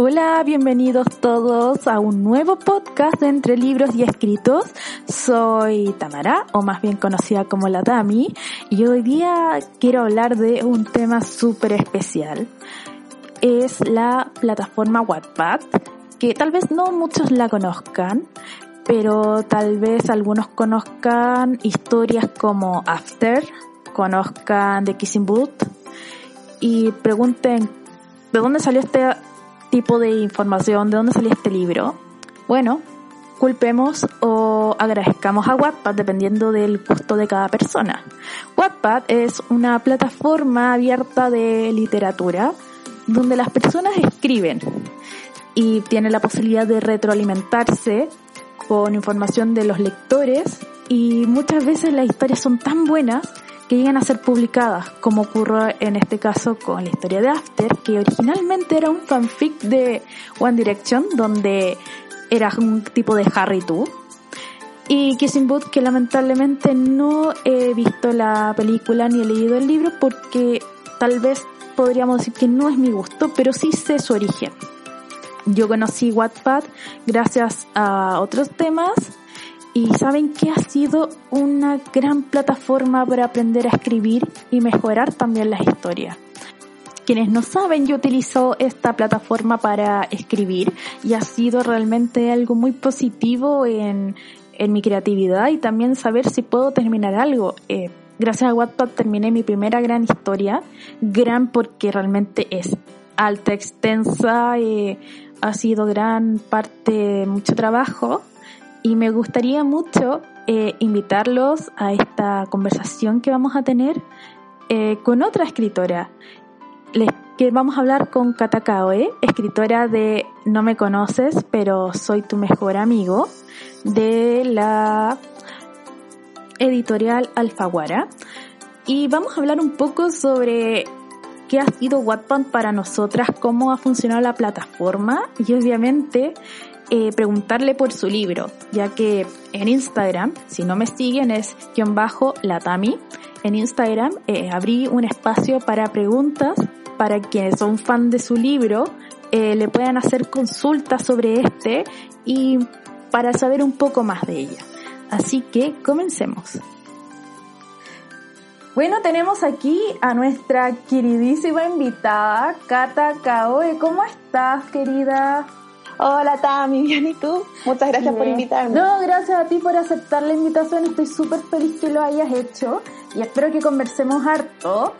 Hola, bienvenidos todos a un nuevo podcast de Entre Libros y Escritos. Soy Tamara, o más bien conocida como la Tami, y hoy día quiero hablar de un tema súper especial. Es la plataforma Wattpad, que tal vez no muchos la conozcan, pero tal vez algunos conozcan historias como After, conozcan The Kissing Booth y pregunten de dónde salió este tipo de información, de dónde salió este libro, bueno, culpemos o agradezcamos a Wattpad dependiendo del gusto de cada persona. Wattpad es una plataforma abierta de literatura donde las personas escriben y tienen la posibilidad de retroalimentarse con información de los lectores y muchas veces las historias son tan buenas que llegan a ser publicadas, como ocurrió en este caso con la historia de After, que originalmente era un fanfic de One Direction, donde era un tipo de Harry Too. Y Kissing Booth, que lamentablemente no he visto la película ni he leído el libro porque tal vez podríamos decir que no es mi gusto, pero sí sé su origen. Yo conocí Wattpad gracias a otros temas y saben que ha sido una gran plataforma para aprender a escribir y mejorar también las historias. Quienes no saben, yo utilizo esta plataforma para escribir y ha sido realmente algo muy positivo en, en mi creatividad y también saber si puedo terminar algo. Eh, gracias a Wattpad terminé mi primera gran historia, gran porque realmente es alta, extensa, eh, ha sido gran parte, mucho trabajo y me gustaría mucho eh, invitarlos a esta conversación que vamos a tener eh, con otra escritora. Que vamos a hablar con Katakaoe, escritora de No me conoces, pero soy tu mejor amigo, de la editorial Alfaguara. Y vamos a hablar un poco sobre qué ha sido Wattpad para nosotras, cómo ha funcionado la plataforma y obviamente eh, preguntarle por su libro, ya que en Instagram, si no me siguen, es guion bajo latami. En Instagram eh, abrí un espacio para preguntas para quienes son fan de su libro, eh, le puedan hacer consultas sobre este y para saber un poco más de ella. Así que comencemos. Bueno, tenemos aquí a nuestra queridísima invitada, Kata Kaoe. ¿Cómo estás, querida? Hola Tami, bien y tú. Muchas gracias por invitarme. No, gracias a ti por aceptar la invitación. Estoy súper feliz que lo hayas hecho y espero que conversemos harto,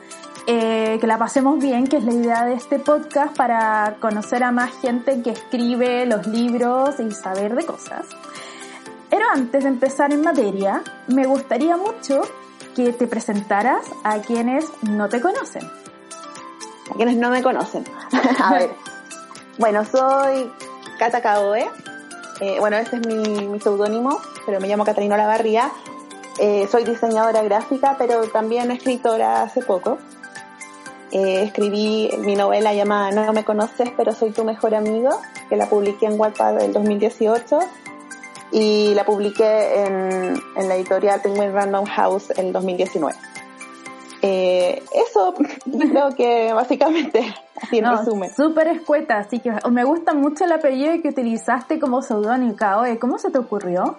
eh, que la pasemos bien, que es la idea de este podcast para conocer a más gente que escribe los libros y saber de cosas. Pero antes de empezar en materia, me gustaría mucho que te presentaras a quienes no te conocen. A quienes no me conocen. a ver. Bueno, soy Cata Kaoe. Eh, bueno, este es mi, mi seudónimo, pero me llamo Catalina Olavarría. Eh, soy diseñadora gráfica, pero también escritora hace poco. Eh, escribí mi novela llamada No me conoces, pero soy tu mejor amigo, que la publiqué en Wattpad en 2018 y la publiqué en, en la editorial Penguin Random House en 2019. Eh, eso creo que básicamente así en no, resumen. Súper escueta, así que me gusta mucho el apellido que utilizaste como seudónimo, Kaoe. ¿Cómo se te ocurrió?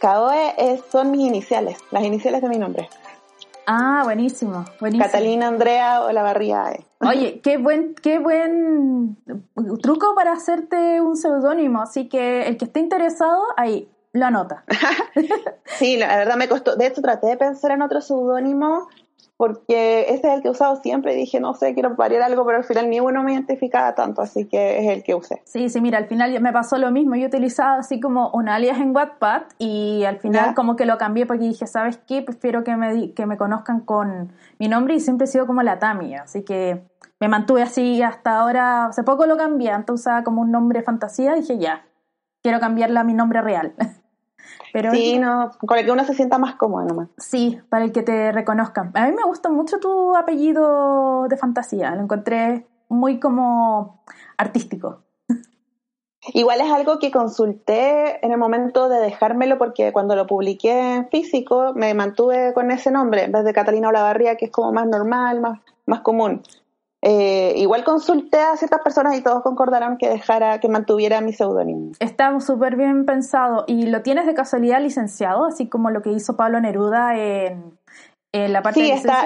Kaoe es, son mis iniciales, las iniciales de mi nombre. Ah, buenísimo, buenísimo. Catalina Andrea Olavarría. Eh. Oye, qué buen, qué buen truco para hacerte un seudónimo, así que el que esté interesado, ahí, lo anota. sí, la verdad me costó. De hecho, traté de pensar en otro seudónimo porque ese es el que he usado siempre y dije, no sé, quiero variar algo, pero al final ni uno me identificaba tanto, así que es el que usé. Sí, sí, mira, al final me pasó lo mismo, yo utilizaba así como un alias en Wattpad y al final como que lo cambié porque dije, ¿sabes qué? Prefiero que me, que me conozcan con mi nombre y siempre he sido como la Tami, así que me mantuve así hasta ahora, hace poco lo cambié, antes usaba como un nombre fantasía, dije ya, quiero cambiarla a mi nombre real. Pero sí, no, con el que uno se sienta más cómodo nomás. Sí, para el que te reconozcan. A mí me gusta mucho tu apellido de fantasía, lo encontré muy como artístico. Igual es algo que consulté en el momento de dejármelo porque cuando lo publiqué en físico me mantuve con ese nombre en vez de Catalina Olavarría que es como más normal, más, más común. Eh, igual consulté a ciertas personas y todos concordaron que dejara, que mantuviera mi seudónimo. Está súper bien pensado. ¿Y lo tienes de casualidad licenciado, así como lo que hizo Pablo Neruda en, en la parte sí, de está,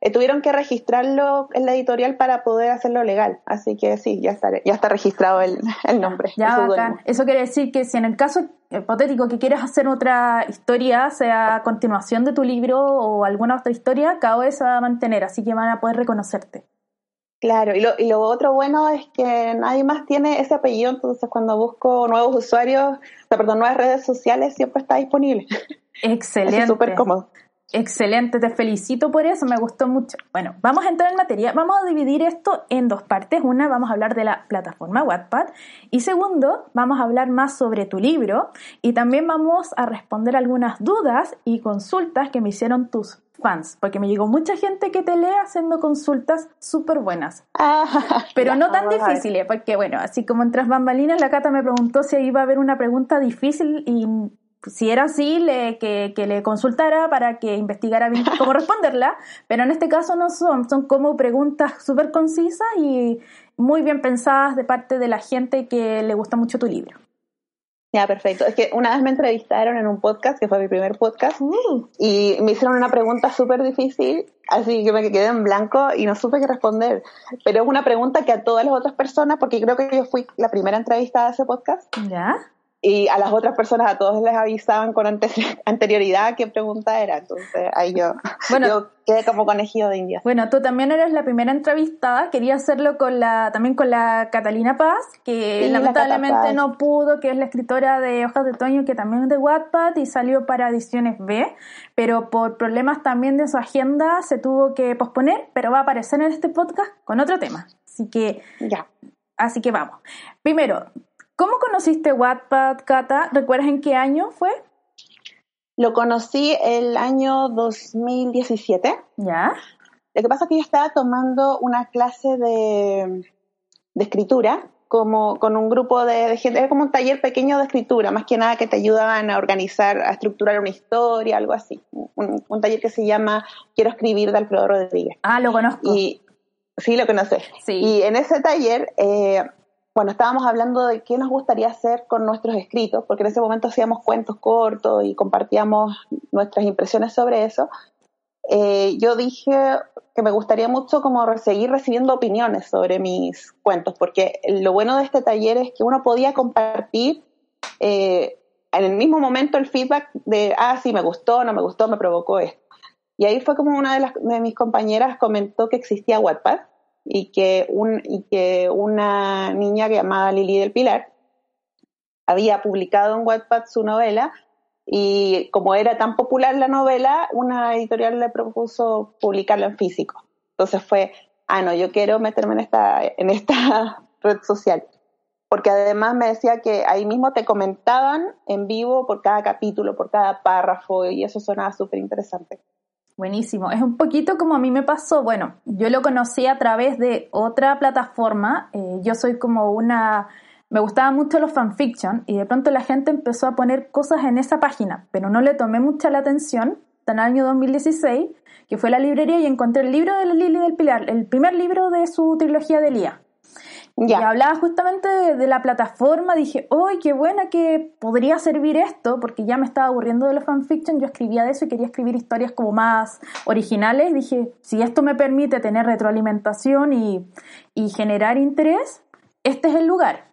eh, tuvieron que registrarlo en la editorial para poder hacerlo legal. Así que sí, ya está, ya está registrado el, el nombre. Ya, Eso quiere decir que si en el caso hipotético que quieres hacer otra historia, sea continuación de tu libro o alguna otra historia, cada vez se va a mantener, así que van a poder reconocerte. Claro, y lo, y lo otro bueno es que nadie más tiene ese apellido, entonces cuando busco nuevos usuarios, o sea, perdón, nuevas redes sociales, siempre está disponible. Excelente. Es súper cómodo. Excelente, te felicito por eso, me gustó mucho. Bueno, vamos a entrar en materia, vamos a dividir esto en dos partes. Una, vamos a hablar de la plataforma Wattpad y segundo, vamos a hablar más sobre tu libro y también vamos a responder algunas dudas y consultas que me hicieron tus fans, porque me llegó mucha gente que te lee haciendo consultas súper buenas, ah, pero no tan difíciles, porque bueno, así como en tras bambalinas, la Cata me preguntó si iba a haber una pregunta difícil y si era así, le, que, que, le consultara para que investigara bien cómo responderla, pero en este caso no son, son como preguntas súper concisas y muy bien pensadas de parte de la gente que le gusta mucho tu libro. Ya, perfecto. Es que una vez me entrevistaron en un podcast, que fue mi primer podcast, y me hicieron una pregunta súper difícil, así que me quedé en blanco y no supe qué responder. Pero es una pregunta que a todas las otras personas, porque creo que yo fui la primera entrevistada de ese podcast, ¿Ya? Y a las otras personas, a todos les avisaban con anterioridad qué pregunta era. Entonces ahí yo, bueno, yo quedé como conejillo de India. Bueno, tú también eres la primera entrevistada. Quería hacerlo con la, también con la Catalina Paz, que lamentablemente no pudo, que es la escritora de Hojas de Otoño, que también es de Wattpad y salió para Ediciones B, pero por problemas también de su agenda se tuvo que posponer, pero va a aparecer en este podcast con otro tema. Así que, ya. Así que vamos. Primero, ¿Cómo conociste Wattpad, Cata? ¿Recuerdas en qué año fue? Lo conocí el año 2017. ¿Ya? Lo que pasa es que yo estaba tomando una clase de, escritura como con un grupo de, gente, era como un taller pequeño de escritura, más que nada que te ayudaban a organizar, a estructurar una historia, algo así. Un, taller que se llama Quiero escribir de Alfredo Rodríguez. Ah, lo conozco. Y sí, lo conoces. Sí. Y en ese taller eh, bueno, estábamos hablando de qué nos gustaría hacer con nuestros escritos, porque en ese momento hacíamos cuentos cortos y compartíamos nuestras impresiones sobre eso. Eh, yo dije que me gustaría mucho como seguir recibiendo opiniones sobre mis cuentos, porque lo bueno de este taller es que uno podía compartir eh, en el mismo momento el feedback de, ah, sí, me gustó, no me gustó, me provocó esto. Y ahí fue como una de, las, de mis compañeras comentó que existía Wattpad y que, un, y que una niña llamada Lili del Pilar había publicado en Wattpad su novela y como era tan popular la novela, una editorial le propuso publicarla en físico. Entonces fue, ah, no, yo quiero meterme en esta, en esta red social. Porque además me decía que ahí mismo te comentaban en vivo por cada capítulo, por cada párrafo, y eso sonaba súper interesante. Buenísimo. Es un poquito como a mí me pasó. Bueno, yo lo conocí a través de otra plataforma. Eh, yo soy como una... Me gustaban mucho los fanfiction y de pronto la gente empezó a poner cosas en esa página, pero no le tomé mucha la atención. En el año 2016, que fue a la librería y encontré el libro de Lili del Pilar, el primer libro de su trilogía de Lía. Y hablaba justamente de, la plataforma, dije, ¡ay, qué buena que podría servir esto! Porque ya me estaba aburriendo de los fanfiction, yo escribía de eso y quería escribir historias como más originales. Dije, si esto me permite tener retroalimentación y, y generar interés, este es el lugar.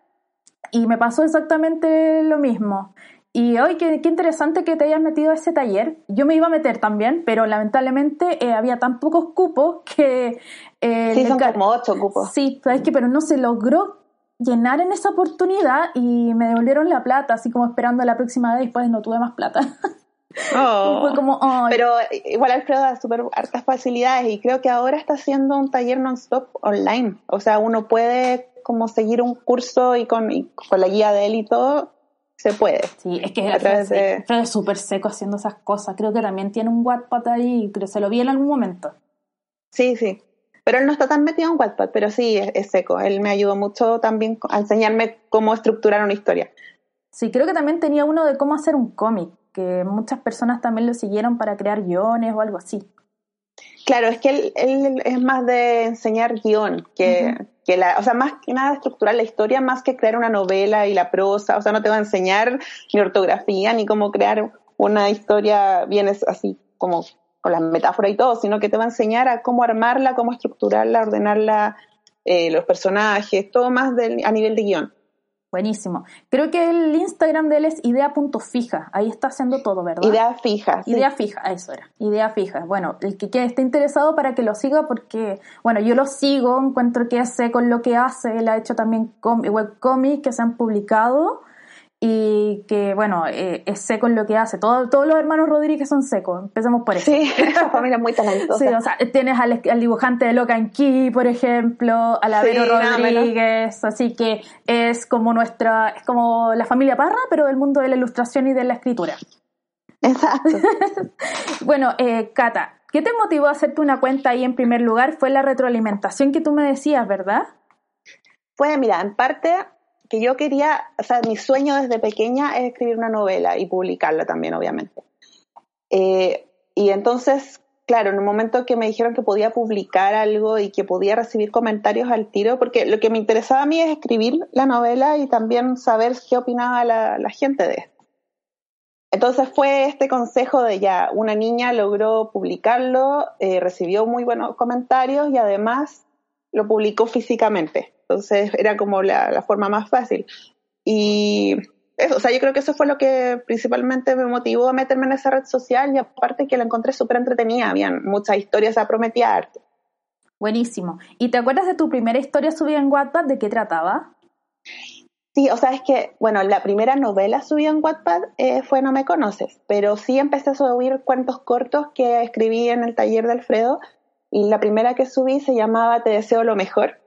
Y me pasó exactamente lo mismo. Y hoy qué, qué, interesante que te hayas metido a ese taller. Yo me iba a meter también, pero lamentablemente eh, había tan pocos cupos que... Eh, sí, son como ocho cupos. Sí, sabes que, pero no se logró llenar en esa oportunidad y me devolvieron la plata, así como esperando la próxima vez, después no tuve más plata. Oh. Fue como, Pero igual Alfredo da súper hartas facilidades y creo que ahora está haciendo un taller non-stop online. O sea, uno puede como seguir un curso y con, y con la guía de él y todo, se puede. Sí, es que es súper seco haciendo esas cosas. Creo que también tiene un Wattpad ahí, pero se lo vi en algún momento. Sí, sí. Pero él no está tan metido en Wattpad, pero sí, es, seco. Él me ayudó mucho también a enseñarme cómo estructurar una historia. Sí, creo que también tenía uno de cómo hacer un cómic, que muchas personas también lo siguieron para crear guiones o algo así. Claro, es que él, él es más de enseñar guion, que, que la, o sea, más que nada estructurar la historia, más que crear una novela y la prosa, o sea, no te va a enseñar ni ortografía, ni cómo crear una historia bien así como con las metáforas y todo, sino que te va a enseñar a cómo armarla, cómo estructurarla, ordenarla, eh, los personajes, todo más a nivel de guion. Buenísimo. Creo que el Instagram de él es idea.fija. Ahí está haciendo todo, ¿verdad? Idea fija. Idea fija, eso era. Idea fija. Bueno, el que, esté interesado para que lo siga, porque, bueno, yo lo sigo, encuentro que sé con lo que hace. Él ha hecho también webcomics que se han publicado y que, bueno, eh, es seco en lo que hace. Todo, todos los hermanos Rodríguez son secos, empecemos por eso. Sí, esa familia muy talentosa. Sí, o sea, tienes al, dibujante de Loca en Key, por ejemplo, a la Vero Rodríguez, así que es como nuestra, es como la familia Parra, pero del mundo de la ilustración y de la escritura. Exacto. bueno, eh, Cata, ¿qué te motivó a hacerte una cuenta ahí en primer lugar? Fue la retroalimentación que tú me decías, ¿verdad? Pues mira, en parte que yo quería, o sea, mi sueño desde pequeña es escribir una novela y publicarla también, obviamente. Eh, y entonces, claro, en un momento que me dijeron que podía publicar algo y que podía recibir comentarios al tiro, porque lo que me interesaba a mí es escribir la novela y también saber qué opinaba la, gente de esto. Entonces fue este consejo de ya, una niña logró publicarlo, eh, recibió muy buenos comentarios y además lo publicó físicamente. Entonces era como la, forma más fácil. Y eso, o sea, yo creo que eso fue lo que principalmente me motivó a meterme en esa red social y aparte que la encontré súper entretenida, habían muchas historias, a prometía arte. Buenísimo. ¿Y te acuerdas de tu primera historia subida en Wattpad? ¿De qué trataba? Sí, o sea, es que, bueno, la primera novela subida en Wattpad eh, fue No me conoces, pero sí empecé a subir cuentos cortos que escribí en el taller de Alfredo y la primera que subí se llamaba Te deseo lo mejor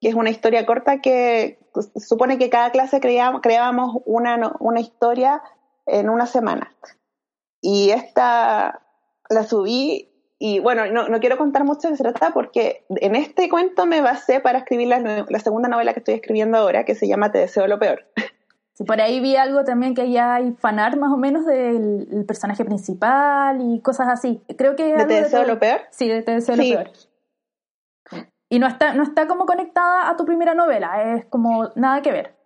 que es una historia corta que supone que cada clase creábamos, creábamos una, una historia en una semana. Y esta la subí y bueno, no, no, quiero contar mucho de se trata porque en este cuento me basé para escribir la, la, segunda novela que estoy escribiendo ahora, que se llama Te deseo lo peor. Sí, por ahí vi algo también que ya hay fanart más o menos del personaje principal y cosas así. Creo que... ¿De Te deseo lo peor? Sí, de Te deseo lo peor. Y no está, no está como conectada a tu primera novela, es como nada que ver.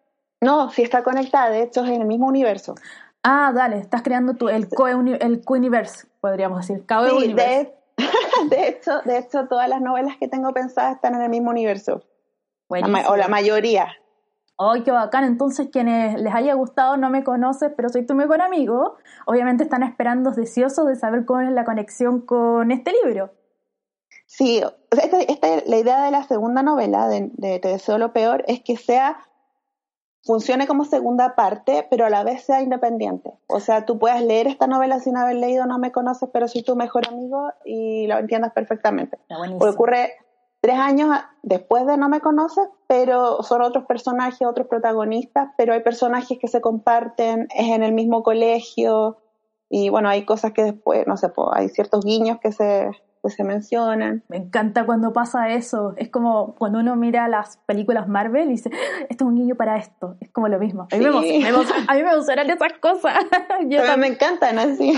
No, sí está conectada, de hecho es en el mismo universo. Ah, dale, estás creando tu, el co el universe podríamos decir. sí, de, de, hecho, de hecho, todas las novelas que tengo pensadas están en el mismo universo. o la mayoría. ¡Ay, qué bacán! Entonces, quienes les haya gustado no me conoces, pero soy tu mejor amigo, obviamente están esperando deseosos de saber cómo es la conexión con este libro. Sí, esta, la idea de la segunda novela, de, Te deseo lo peor, es que sea, funcione como segunda parte, pero a la vez sea independiente. O sea, tú puedas leer esta novela sin haber leído No me conoces, pero soy tu mejor amigo y lo entiendas perfectamente. Porque ocurre tres años después de No me conoces, pero son otros personajes, otros protagonistas, pero hay personajes que se comparten, es en el mismo colegio, y bueno, hay cosas que después, no sé, hay ciertos guiños que se pues se mencionan. Me encanta cuando pasa eso. Es como cuando uno mira las películas Marvel y dice, esto es un guiño para esto. Es como lo mismo. A mí, me, emocionan, a mí me esas cosas. yo también me encantan así.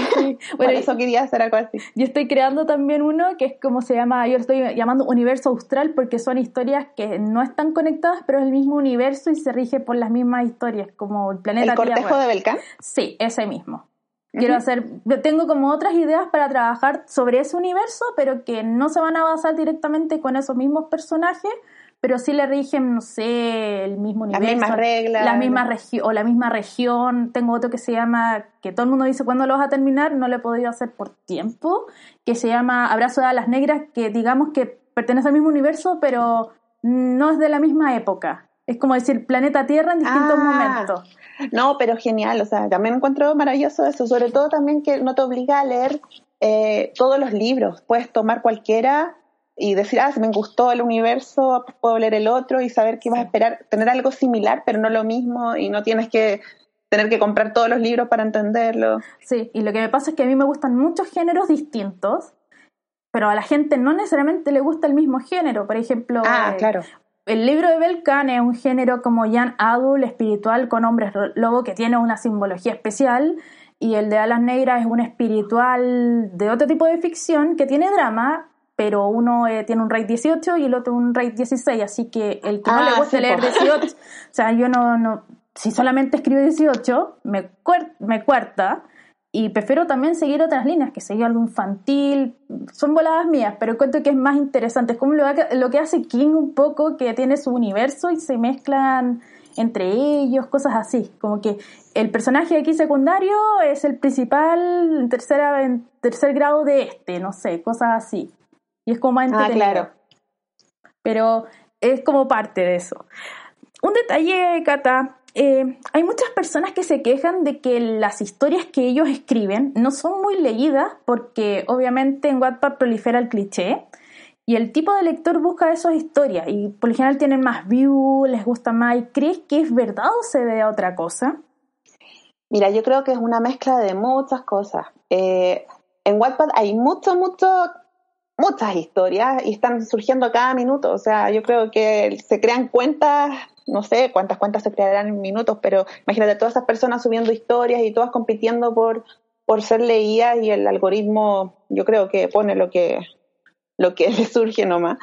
Por eso quería hacer algo así. Yo estoy creando también uno que es como se llama, yo lo estoy llamando Universo Austral porque son historias que no están conectadas, pero es el mismo universo y se rige por las mismas historias, como el planeta ¿El cortejo de Belcán? Sí, ese mismo. Quiero hacer, tengo como otras ideas para trabajar sobre ese universo, pero que no se van a basar directamente con esos mismos personajes, pero sí le rigen, no sé, el mismo universo. Las mismas reglas. La misma región, o la misma región. Tengo otro que se llama, que todo el mundo dice cuándo lo vas a terminar, no lo he podido hacer por tiempo, que se llama Abrazo de las Negras, que digamos que pertenece al mismo universo, pero no es de la misma época. Es como decir planeta Tierra en distintos ah. momentos. No, pero genial, o sea, también encuentro maravilloso eso, sobre todo también que no te obliga a leer eh, todos los libros, puedes tomar cualquiera y decir, ah, si me gustó el universo, puedo leer el otro y saber que vas a esperar, tener algo similar, pero no lo mismo y no tienes que tener que comprar todos los libros para entenderlo. Sí, y lo que me pasa es que a mí me gustan muchos géneros distintos, pero a la gente no necesariamente le gusta el mismo género. Por ejemplo, ah, claro el libro de Belkan es un género como Jan Adul, espiritual con hombres lobo, que tiene una simbología especial, y el de Alas Negras es un espiritual de otro tipo de ficción que tiene drama, pero uno eh, tiene un rate 18 y el otro un rate 16, así que el que no le Ah, guste sí, leer po. 18, o sea, yo no, no, si solamente escribo 18, me, cuer- me cuarta, y prefiero también seguir otras líneas, que seguir algo infantil, son voladas mías, pero encuentro que es más interesante, es como lo, lo que hace King un poco, que tiene su universo y se mezclan entre ellos, cosas así, como que el personaje aquí secundario es el principal en, tercera, en tercer grado de este, no sé, cosas así. Y es como más Ah, entretenido. claro. Pero es como parte de eso. Un detalle, Cata, eh, hay muchas personas que se quejan de que las historias que ellos escriben no son muy leídas porque obviamente en Wattpad prolifera el cliché y el tipo de lector busca esas historias y por lo general tienen más views, les gusta más. ¿Y crees que es verdad o se ve a otra cosa? Mira, yo creo que es una mezcla de muchas cosas. Eh, en Wattpad hay mucho, mucho, muchas historias y están surgiendo cada minuto. O sea, yo creo que se crean cuentas, no sé cuántas cuentas se crearán en minutos, pero imagínate todas esas personas subiendo historias y todas compitiendo por, por ser leídas y el algoritmo, yo creo que pone lo que, lo que le surge nomás.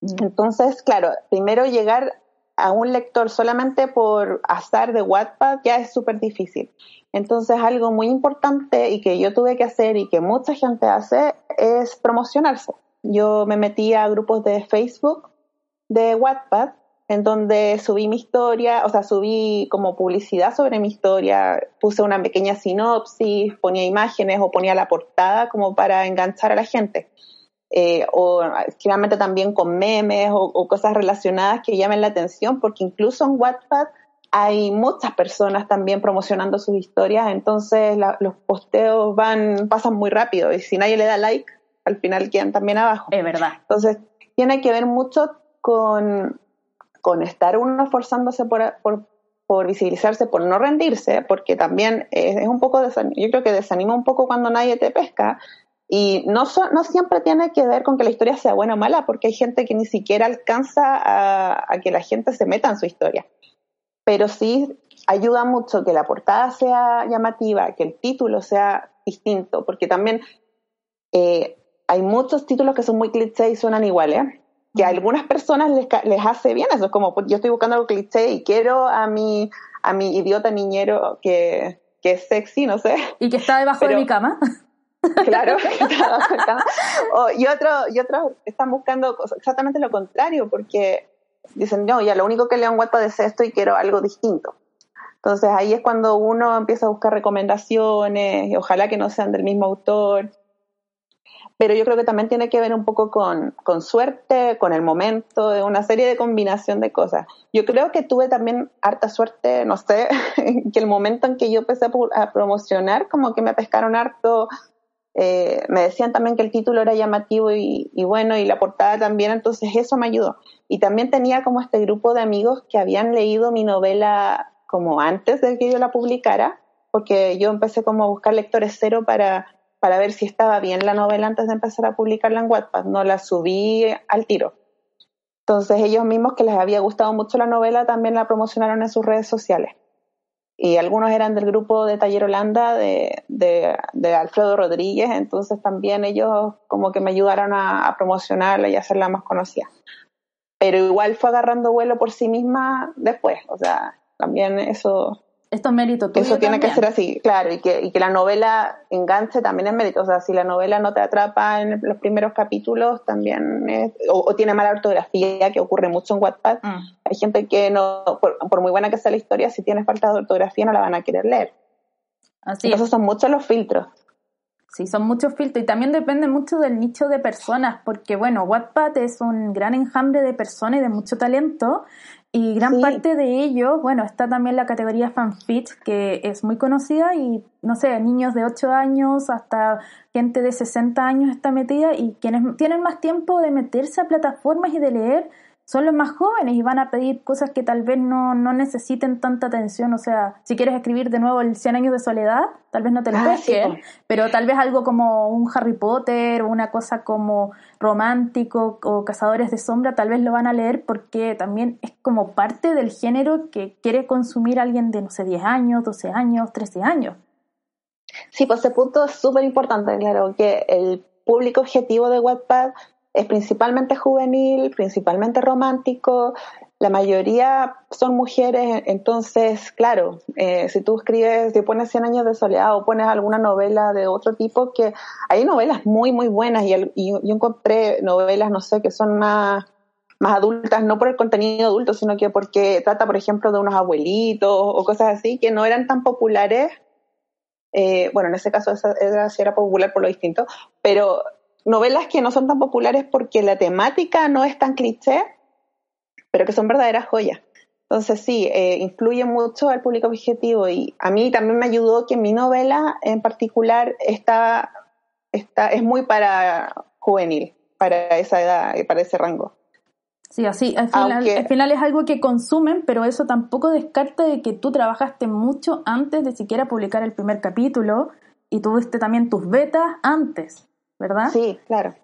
Entonces, claro, primero llegar a un lector solamente por azar de Wattpad ya es súper difícil. Entonces, algo muy importante y que yo tuve que hacer y que mucha gente hace es promocionarse. Yo me metí a grupos de Facebook de Wattpad en donde subí mi historia, o sea, subí como publicidad sobre mi historia, puse una pequeña sinopsis, ponía imágenes o ponía la portada como para enganchar a la gente. Eh, o generalmente también con memes o, o cosas relacionadas que llamen la atención, porque incluso en Wattpad hay muchas personas también promocionando sus historias, entonces la- los posteos van, pasan muy rápido y si nadie le da like, al final quedan también abajo. Es verdad. Entonces, tiene que ver mucho con, con estar uno esforzándose por, por, visibilizarse, por no rendirse, porque también es, un poco, desan- yo creo que desanima un poco cuando nadie te pesca. Y no, no siempre tiene que ver con que la historia sea buena o mala, porque hay gente que ni siquiera alcanza a, que la gente se meta en su historia. Pero sí ayuda mucho que la portada sea llamativa, que el título sea distinto, porque también eh, hay muchos títulos que son muy cliché y suenan iguales, que a algunas personas les, les hace bien eso. Es como, pues, yo estoy buscando algo cliché y quiero a mi, a mi idiota niñero que, que es sexy, no sé. Y que está debajo de mi cama. Claro, O- y otros y otros están buscando exactamente lo contrario, porque dicen, no, ya lo único que leo en Wattpad es esto y quiero algo distinto. Entonces ahí es cuando uno empieza a buscar recomendaciones y ojalá que no sean del mismo autor. Pero yo creo que también tiene que ver un poco con, con suerte, con el momento, de una serie de combinación de cosas. Yo creo que tuve también harta suerte, no sé, que el momento en que yo empecé a, promocionar, como que me pescaron harto, eh, me decían también que el título era llamativo y, y bueno, y la portada también, entonces eso me ayudó. Y también tenía como este grupo de amigos que habían leído mi novela como antes de que yo la publicara, porque yo empecé como a buscar lectores cero para, para ver si estaba bien la novela antes de empezar a publicarla en Wattpad, no la subí al tiro. Entonces ellos mismos que les había gustado mucho la novela también la promocionaron en sus redes sociales. Y algunos eran del grupo de Taller Holanda de, de, Alfredo Rodríguez, entonces también ellos como que me ayudaron a, promocionarla y hacerla más conocida. Pero igual fue agarrando vuelo por sí misma después, o sea, también eso Esto es mérito tuyo eso tiene que ser así, claro, y que, y que la novela enganche también es mérito. O sea, si la novela no te atrapa en los primeros capítulos, también es, o, o tiene mala ortografía, que ocurre mucho en Wattpad. Mm. Hay gente que no, por, por muy buena que sea la historia, si tiene falta de ortografía no la van a querer leer. Así es. Entonces son muchos los filtros. Sí, son muchos filtros y también depende mucho del nicho de personas, porque bueno, Wattpad es un gran enjambre de personas y de mucho talento y gran Sí. parte de ello, bueno, está también la categoría fanfic que es muy conocida y no sé, niños de 8 años hasta gente de 60 años está metida y quienes tienen más tiempo de meterse a plataformas y de leer son los más jóvenes y van a pedir cosas que tal vez no, no necesiten tanta atención. O sea, si quieres escribir de nuevo el 100 años de soledad, tal vez no te lo Ah, sí, pero tal vez algo como un Harry Potter o una cosa como romántico o Cazadores de Sombra, tal vez lo van a leer porque también es como parte del género que quiere consumir alguien de, no sé, 10 años, 12 años, 13 años. Sí, pues ese punto es súper importante, claro, que el, público objetivo de Wattpad es principalmente juvenil, principalmente romántico, la mayoría son mujeres, entonces, claro, eh, si tú escribes, si pones 100 años de soledad o pones alguna novela de otro tipo, que hay novelas muy, muy buenas y, yo encontré novelas, no sé, que son más, más adultas, no por el contenido adulto, sino que porque trata, por ejemplo, de unos abuelitos o cosas así, que no eran tan populares. Eh, bueno, en ese caso esa era, era popular por lo distinto, pero novelas que no son tan populares porque la temática no es tan cliché pero que son verdaderas joyas. Entonces sí, eh, influye mucho al público objetivo y a mí también me ayudó que mi novela en particular está, está, es muy para juvenil, para esa edad, para ese rango. Sí, así, al final, al final es algo que consumen, pero eso tampoco descarta de que tú trabajaste mucho antes de siquiera publicar el primer capítulo y tuviste también tus betas antes, ¿verdad? Sí, claro.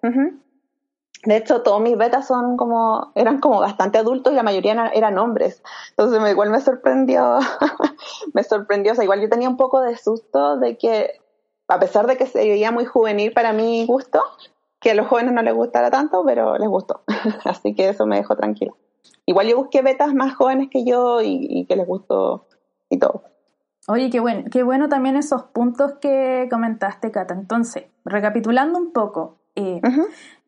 De hecho, todos mis betas son como, eran como bastante adultos y la mayoría eran, hombres. Entonces, me, igual me sorprendió, me sorprendió. O sea, igual yo tenía un poco de susto de que, a pesar de que se veía muy juvenil para mi gusto, que a los jóvenes no les gustara tanto, pero les gustó. Así que eso me dejó tranquila. Igual yo busqué betas más jóvenes que yo y, que les gustó y todo. Oye, qué bueno, qué bueno también esos puntos que comentaste, Cata. Entonces, recapitulando un poco, eh,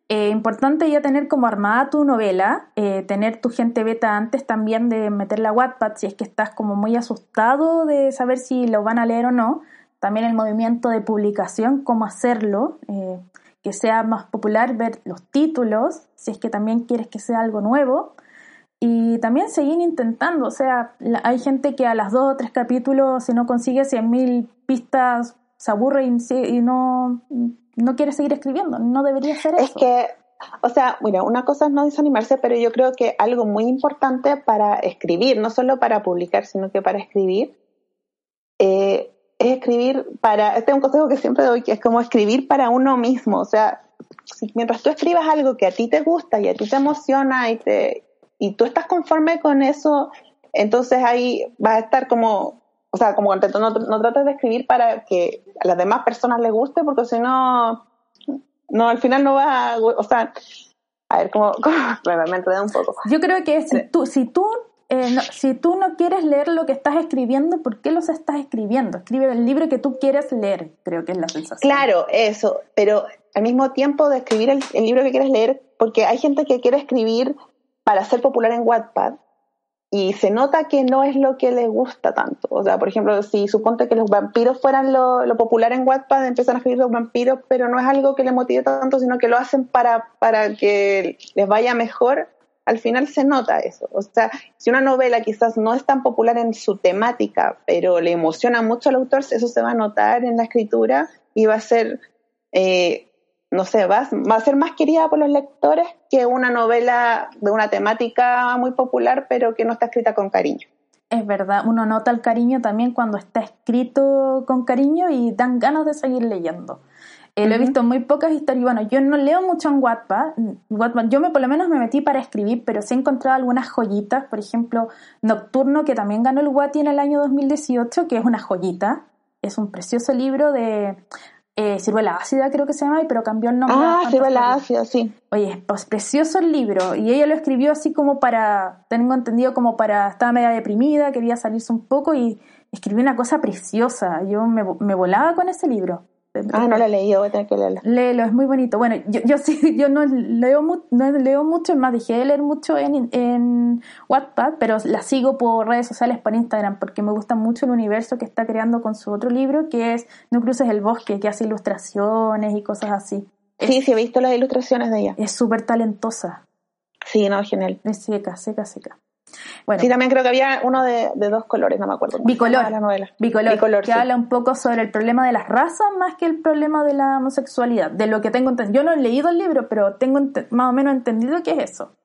eh, importante ya tener como armada tu novela, eh, tener tu gente beta antes también de meterla a Wattpad si es que estás como muy asustado de saber si lo van a leer o no. También el movimiento de publicación, cómo hacerlo, eh, que sea más popular, ver los títulos, si es que también quieres que sea algo nuevo. Y también seguir intentando, o sea, hay gente que a las dos o tres capítulos, si no consigue 100.000 pistas, se aburre y no, no quiere seguir escribiendo, no debería ser eso. Es que, o sea, bueno, una cosa es no desanimarse, pero yo creo que algo muy importante para escribir, no solo para publicar, sino que para escribir, eh, es escribir para, este es un consejo que siempre doy, que es como escribir para uno mismo, o sea, mientras tú escribas algo que a ti te gusta y a ti te emociona y, te, y tú estás conforme con eso, entonces ahí vas a estar como o sea, como no, no trates de escribir para que a las demás personas les guste, porque si no, no, al final no va a, o sea, a ver, como, me un poco. Yo creo que si tú, si tú eh, no, si tú no quieres leer lo que estás escribiendo, ¿por qué los estás escribiendo? Escribe el libro que tú quieres leer, creo que es la sensación. Claro, eso, pero al mismo tiempo de escribir el, el libro que quieres leer, porque hay gente que quiere escribir para ser popular en Wattpad, y se nota que no es lo que le gusta tanto. O sea, por ejemplo, si suponte que los vampiros fueran lo, popular en Wattpad, empiezan a escribir los vampiros, pero no es algo que le motive tanto, sino que lo hacen para, para que les vaya mejor, al final se nota eso. O sea, si una novela quizás no es tan popular en su temática, pero le emociona mucho al autor, eso se va a notar en la escritura y va a ser... Eh, no sé, va, va a ser más querida por los lectores que una novela de una temática muy popular, pero que no está escrita con cariño. Es verdad, uno nota el cariño también cuando está escrito con cariño y dan ganas de seguir leyendo. Eh, lo he visto en muy pocas historias. Bueno, yo no leo mucho en Wattpad. Wattpad. Yo me, por lo menos me metí para escribir, pero sí he encontrado algunas joyitas. Por ejemplo, Nocturno, que también ganó el Wati en el año 2018, que es una joyita. Es un precioso libro de eh, Ciruela Ácida creo que se llama, pero cambió el nombre. Ah, Ciruela Ácida, sí. Oye, pues precioso el libro. Y ella lo escribió así como para, tengo entendido como para, estaba media deprimida, quería salirse un poco y escribió una cosa preciosa. Yo me, me volaba con ese libro. Ah, no lo he leído, voy a tener que leerlo. Léelo, es muy bonito. Bueno, yo, yo sí, yo no leo, no leo mucho, más dije de leer mucho en, en Wattpad, pero la sigo por redes sociales, por Instagram, porque me gusta mucho el universo que está creando con su otro libro, que es No cruces el bosque, que hace ilustraciones y cosas así. Sí, sí, he visto las ilustraciones de ella. Es súper talentosa. Sí, no, genial. Es seca, seca, seca. Bueno. Sí, también creo que había uno de, dos colores, no me acuerdo. Bicolor. La novela. Bicolor, que habla un poco sobre el problema de las razas más que el problema de la homosexualidad. De lo que tengo entendido. Yo no he leído el libro, pero tengo más o menos entendido qué es eso.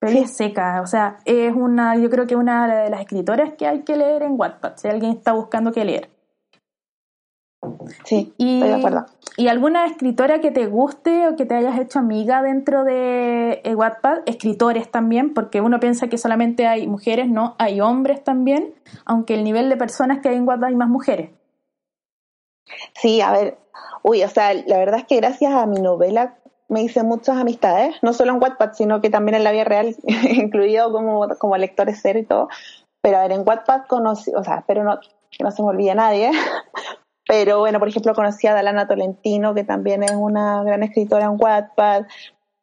Pero es seca, o sea, es una, yo creo que una de las escritoras que hay que leer en Wattpad, si alguien está buscando qué leer. Sí, y, estoy de acuerdo. ¿Y alguna escritora que te guste o que te hayas hecho amiga dentro de eh, Wattpad? Escritores también, porque uno piensa que solamente hay mujeres, no, hay hombres también, aunque el nivel de personas que hay en Wattpad hay más mujeres. Sí, a ver, uy, o sea, la verdad es que gracias a mi novela me hice muchas amistades, no solo en Wattpad, sino que también en la vida real, incluido como, como lectores ser y todo. Pero a ver, en Wattpad conocí, o sea, espero no, que no se me olvide nadie, pero bueno, por ejemplo, conocí a Dalana Tolentino, que también es una gran escritora en Wattpad,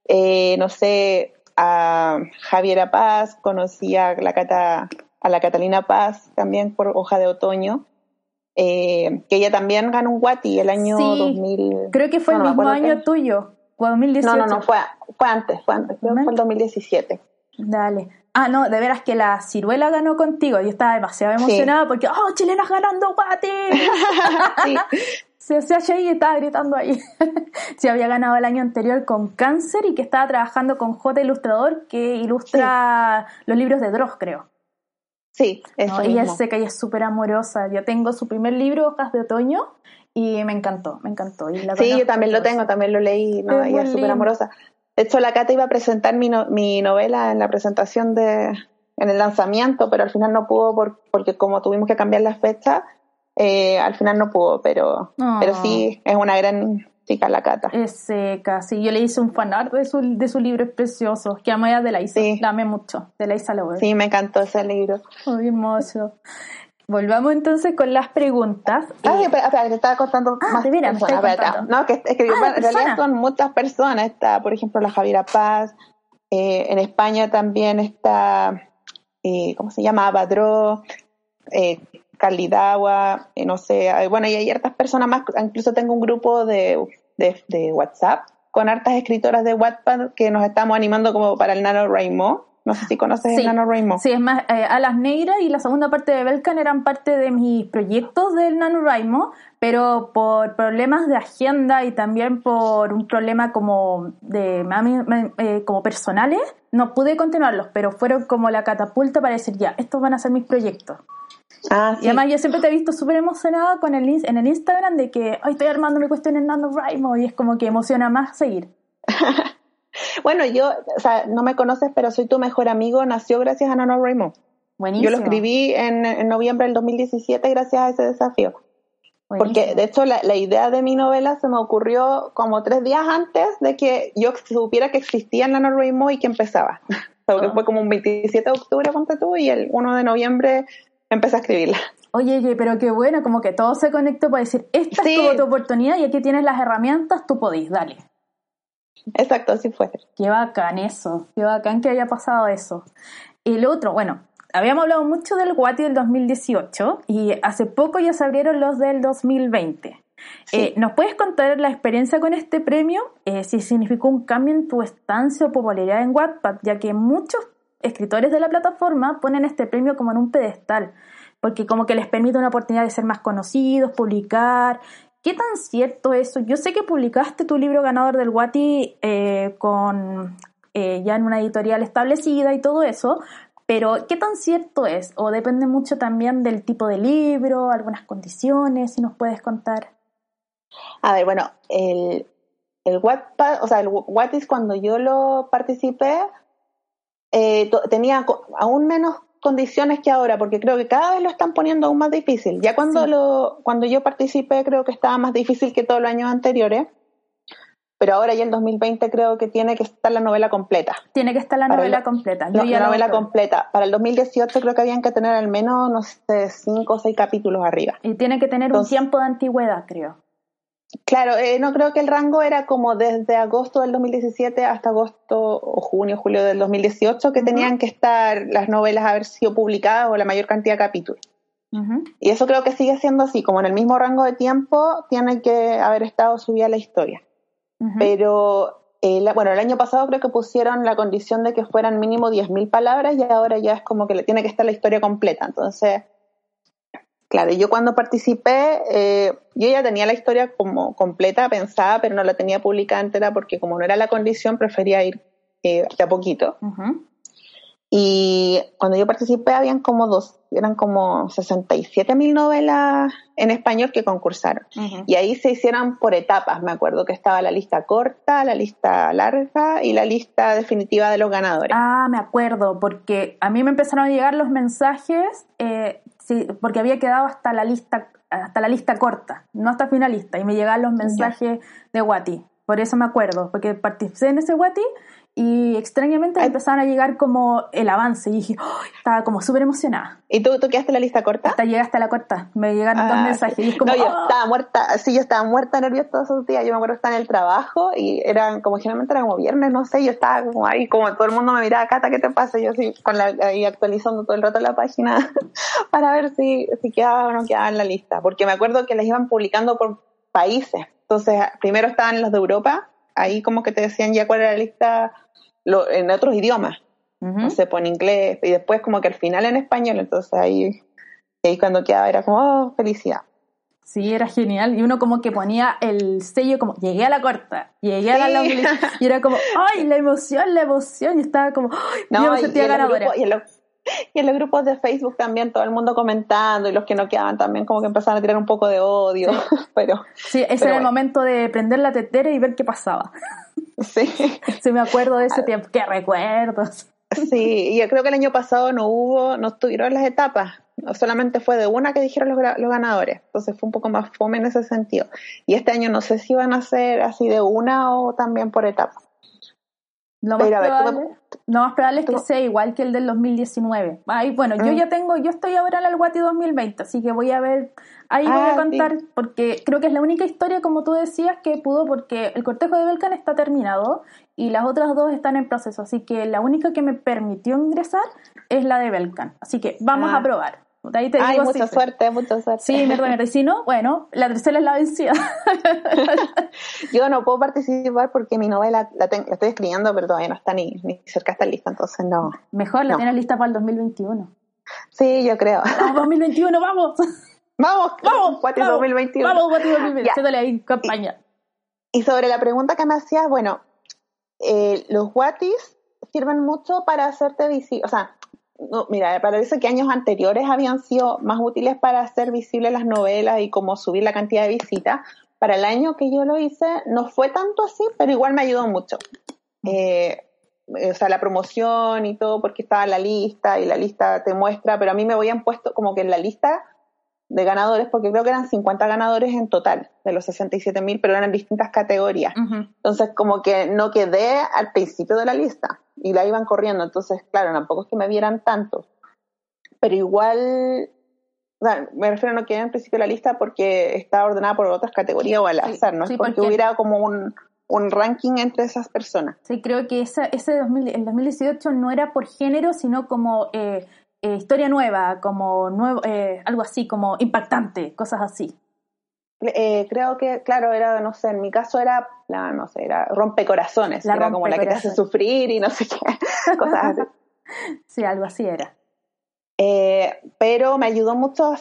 eh, no sé, a Javiera Paz, conocí a la, Cata, a la Catalina Paz también por Hoja de Otoño. Eh, que ella también ganó un Wati el año 2000. Creo que fue el mismo año tuyo. 2018. No, no, no, fue, fue antes, fue antes, creo que fue el 2017. Dale. Ah, no, de veras que la ciruela ganó contigo. Yo estaba demasiado emocionada porque, ¡oh, chilenas ganando guati! sí. Se, se ahí y estaba gritando ahí. se había ganado el año anterior con Cáncer y que estaba trabajando con J. Ilustrador, que ilustra los libros de Dross, creo. Sí, eso Ella es seca y es súper amorosa. Yo tengo su primer libro, Hojas de Otoño, y me encantó, me encantó. Y sí, yo también lo tengo, también lo leí, no, ella es súper amorosa. De hecho, la Cata iba a presentar mi, mi novela en la presentación de, en el lanzamiento, pero al final no pudo porque como tuvimos que cambiar la fecha, eh, al final no pudo, pero, pero sí, es una gran chica la Cata. Es seca, sí, yo le hice un fanart de su, de su libro, es precioso, que amo de la Isa, sí. la amé mucho, de la Isa Lover. Sí, me encantó ese libro. Muy hermoso. Volvamos entonces con las preguntas. Ah, espera, te estaba contando ah, más personas. No, que, es que ah, en realidad son muchas personas. Está, por ejemplo, la Javiera Paz. Eh, en España también está, eh, ¿cómo se llama? Abadro, eh, Calidagua, eh, no sé. Bueno, y hay hartas personas más. Incluso tengo un grupo de, de, de WhatsApp con hartas escritoras de WhatsApp que nos estamos animando como para el Nano Rainbow no sé si conoces sí, el NaNoWriMo. Sí, es más, eh, Alas Negras y la segunda parte de Belkan eran parte de mis proyectos del NaNoWriMo, pero por problemas de agenda y también por un problema como de eh, como personales, no pude continuarlos, pero fueron como la catapulta para decir, ya, estos van a ser mis proyectos. Ah, sí. Y además yo siempre te he visto súper emocionada con el, en el Instagram de que Ay, estoy armando mi cuestión en NaNoWriMo y es como que emociona más seguir. Bueno, yo, o sea, no me conoces, pero soy tu mejor amigo, nació gracias a Nano Raymond. Buenísimo. Yo lo escribí en, noviembre del 2017 gracias a ese desafío. Porque de hecho la, idea de mi novela se me ocurrió como tres días antes de que yo supiera que existía Nano Raymond y que empezaba. Porque ah. fue como un 27 de octubre, ponte tú, y el 1 de noviembre empecé a escribirla. Oye, oye, pero qué bueno, como que todo se conectó para decir, esta es como tu oportunidad y aquí tienes las herramientas, tú podís, dale. Exacto, así fue. Qué bacán eso, qué bacán que haya pasado eso. Y el otro, bueno, habíamos hablado mucho del Guati del 2018 y hace poco ya se abrieron los del 2020. Eh, ¿Nos puedes contar la experiencia con este premio? Eh, si significó un cambio en tu estancia o popularidad en Wattpad, ya que muchos escritores de la plataforma ponen este premio como en un pedestal, porque como que les permite una oportunidad de ser más conocidos, publicar ¿Qué tan cierto eso? Yo sé que publicaste tu libro ganador del Wati eh, con eh, ya en una editorial establecida y todo eso, pero ¿qué tan cierto es? ¿O depende mucho también del tipo de libro, algunas condiciones, si nos puedes contar? A ver, bueno, el, el o sea, el Watis cuando yo lo participé, eh, tenía aún menos condiciones que ahora, porque creo que cada vez lo están poniendo aún más difícil. Ya cuando lo, cuando yo participé creo que estaba más difícil que todos los años anteriores, pero ahora ya en 2020 creo que tiene que estar la novela completa. Tiene que estar la novela completa. la novela completa. Para el 2018 creo que habían que tener al menos, no sé, cinco o seis capítulos arriba. Y tiene que tener un tiempo de antigüedad, creo. Claro, eh, no creo que el rango era como desde agosto del 2017 hasta agosto o junio, julio del 2018 que tenían que estar las novelas haber sido publicadas o la mayor cantidad de capítulos. Y eso creo que sigue siendo así, como en el mismo rango de tiempo tiene que haber estado subida la historia. Pero, eh, bueno, el año pasado creo que pusieron la condición de que fueran mínimo 10.000 palabras y ahora ya es como que le tiene que estar la historia completa. Entonces, Claro, yo cuando participé, eh, yo ya tenía la historia como completa, pensada, pero no la tenía publicada entera porque como no era la condición, prefería ir eh, de a poquito. Y cuando yo participé habían como dos, eran como 67 mil novelas en español que concursaron. Y ahí se hicieron por etapas, me acuerdo que estaba la lista corta, la lista larga y la lista definitiva de los ganadores. Ah, me acuerdo, porque a mí me empezaron a llegar los mensajes eh, sí, porque había quedado hasta la lista hasta la lista corta, no hasta finalista, y me llegaban los mensajes de Wati. Por eso me acuerdo, porque participé en ese Wati y extrañamente empezaron a llegar como el avance y dije, estaba como súper emocionada. ¿Y tú, tú quedaste en la lista corta? Hasta llegaste a la corta, me llegaron dos ah, mensajes y es como, no, yo ¡oh! estaba muerta, sí, yo estaba muerta nerviosa todos esos días, yo me acuerdo estar en el trabajo y eran como generalmente era como viernes, no sé, yo estaba como ahí, como todo el mundo me miraba, Cata, ¿qué te pasa? Yo así, con la, ahí actualizando todo el rato la página para ver si, si quedaba o no quedaba en la lista, porque me acuerdo que las iban publicando por países, entonces primero estaban los de Europa, ahí como que te decían ya cuál era la lista en otros idiomas, no sé, pues en inglés, y después como que al final en español, entonces ahí, ahí cuando quedaba era como, oh, felicidad. Sí, era genial. Y uno como que ponía el sello como, llegué a la corta, llegué a la long Y era como, ay, la emoción, la emoción. Y estaba como, ay, no, me sentía ganadora. y, en los, grupos de Facebook también, todo el mundo comentando, y los que no quedaban también como que empezaban a tirar un poco de odio. pero Sí, ese era el momento de prender la tetera y ver qué pasaba. Sí. Sí, me acuerdo de ese tiempo. ¡Qué recuerdos! Sí, y yo creo que el año pasado no hubo, no estuvieron las etapas. Solamente fue de una que dijeron los, los, ganadores. Entonces fue un poco más fome en ese sentido. Y este año no sé si van a ser así de una o también por etapas. Lo más, probable, más probable es que sea igual que el del 2019. Ay, bueno, yo mm. ya tengo, yo estoy ahora en el Guati 2020, así que voy a ver, ahí voy a ah, contar, porque creo que es la única historia, como tú decías, que pudo, porque el cortejo de Belkan está terminado y las otras dos están en proceso, así que la única que me permitió ingresar es la de Belkan. Así que vamos a ah. probar. Ay, mucha suerte, mucha suerte. Sí, mierda, mierda. Y si no, bueno, la tercera es la vencida. Yo no puedo participar porque mi novela la, estoy escribiendo, pero todavía no está ni, ni cerca está lista, entonces no. Mejor, la tienes lista para el 2021. Sí, yo creo. Vamos, 2021, vamos. Vamos, vamos, Guati 2021. Vamos, Guati 2021. ahí, campaña. Y, sobre la pregunta que me hacías, bueno, eh, los Guatis sirven mucho para hacerte visible, o sea, no, mira, parece que años anteriores habían sido más útiles para hacer visibles las novelas y como subir la cantidad de visitas. Para el año que yo lo hice no fue tanto así, pero igual me ayudó mucho. Eh, o sea, la promoción y todo, porque estaba en la lista y la lista te muestra, pero a mí me habían puesto como que en la lista de ganadores, porque creo que eran 50 ganadores en total de los 67 mil, pero eran distintas categorías. Entonces, como que no quedé al principio de la lista y la iban corriendo. Entonces, claro, tampoco es que me vieran tanto. Pero igual, me refiero a no quedé en principio de la lista porque estaba ordenada por otras categorías o al azar, no es porque, hubiera como un, un, ranking entre esas personas. Sí, creo que esa, ese 2000, el 2018 no era por género, sino como eh, eh, historia nueva, como nuevo, eh, algo así, como impactante, cosas así. Eh, creo que, claro, era, no sé, en mi caso era, la, no sé, era rompecorazones, era como la que te hace sufrir y no sé qué, cosas así. sí, algo así era. pero me ayudó mucho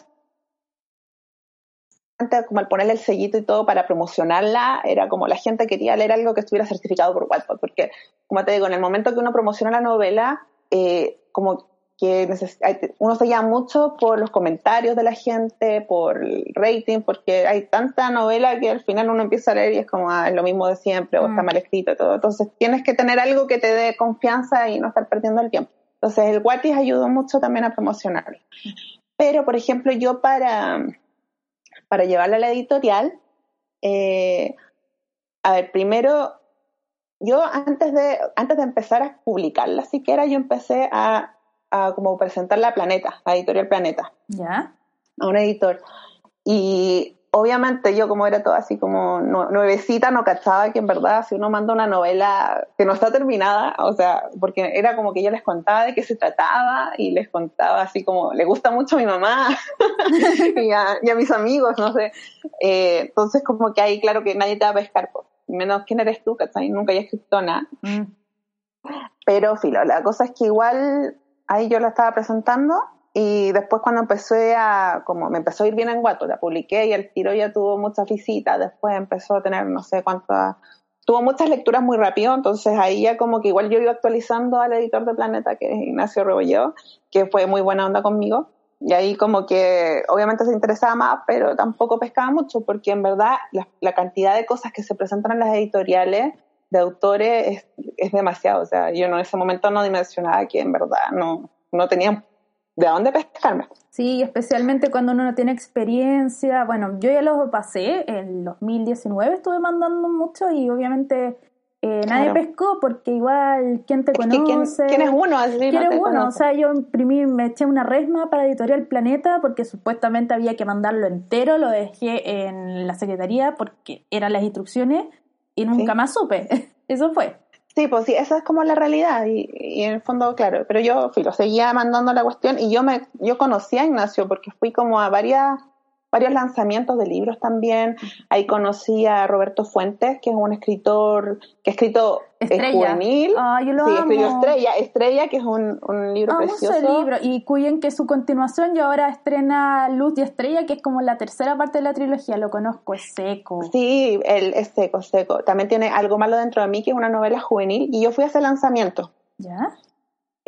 como al ponerle el sellito y todo para promocionarla, era como la gente quería leer algo que estuviera certificado por Wattpad, porque, como te digo, en el momento que uno promociona la novela, como que uno se llama mucho por los comentarios de la gente, por el rating, porque hay tanta novela que al final uno empieza a leer y es como, ah, es lo mismo de siempre, o está mm. mal escrito y todo. Entonces tienes que tener algo que te dé confianza y no estar perdiendo el tiempo. Entonces el Watis ayudó mucho también a promocionarlo. Pero, por ejemplo, yo para, para llevarla a la editorial, eh, a ver, primero, yo antes de, antes de empezar a publicarla siquiera, yo empecé a a como presentar la Planeta, a Editorial Planeta. ¿Ya? A un editor. Y obviamente yo como era todo así como nuevecita, no cachaba que en verdad si uno manda una novela que no está terminada, o sea, porque era como que yo les contaba de qué se trataba y les contaba así como, le gusta mucho a mi mamá y, a, mis amigos, no sé. Eh, entonces como que ahí claro que nadie te va a pescar, por menos quién eres tú, ¿cachai? Nunca he escrito nada. Mm. Pero filo, la cosa es que igual ahí yo la estaba presentando y después cuando empecé a, como me empezó a ir bien en Guato, la publiqué y el tiro ya tuvo muchas visitas, después empezó a tener no sé cuántas, tuvo muchas lecturas muy rápido, entonces ahí ya como que igual yo iba actualizando al editor de Planeta, que es Ignacio Rebolledo, que fue muy buena onda conmigo, y ahí como que obviamente se interesaba más, pero tampoco pescaba mucho, porque en verdad la, la cantidad de cosas que se presentan en las editoriales de autores es, es, demasiado. O sea, yo en ese momento no dimensionaba que en verdad no, no tenían de dónde pescarme. Sí, especialmente cuando uno no tiene experiencia. Bueno, yo ya lo pasé, en 2019 estuve mandando mucho y obviamente eh, nadie pescó porque igual, ¿quién te conoce? ¿quién, es uno? Así ¿Quién es uno? O sea, yo imprimí, me eché una resma para Editorial Planeta porque supuestamente había que mandarlo entero, lo dejé en la secretaría porque eran las instrucciones y nunca más supe. Eso fue. Sí, pues sí, esa es como la realidad y, y, en el fondo, claro, pero yo fui, lo seguía mandando la cuestión y yo me yo conocí a Ignacio porque fui como a varias varios lanzamientos de libros también. Ahí conocí a Roberto Fuentes, que es un escritor que ha escrito Estrella. juvenil. Yo lo sí, escribió Estrella, Estrella, que es un, un libro Amo precioso. ese libro y cuyen que su continuación y ahora estrena Luz y Estrella, que es como la tercera parte de la trilogía, lo conozco, es seco. Sí, él es seco, seco. También tiene Algo malo dentro de mí, que es una novela juvenil, y yo fui a ese lanzamiento. ¿Ya?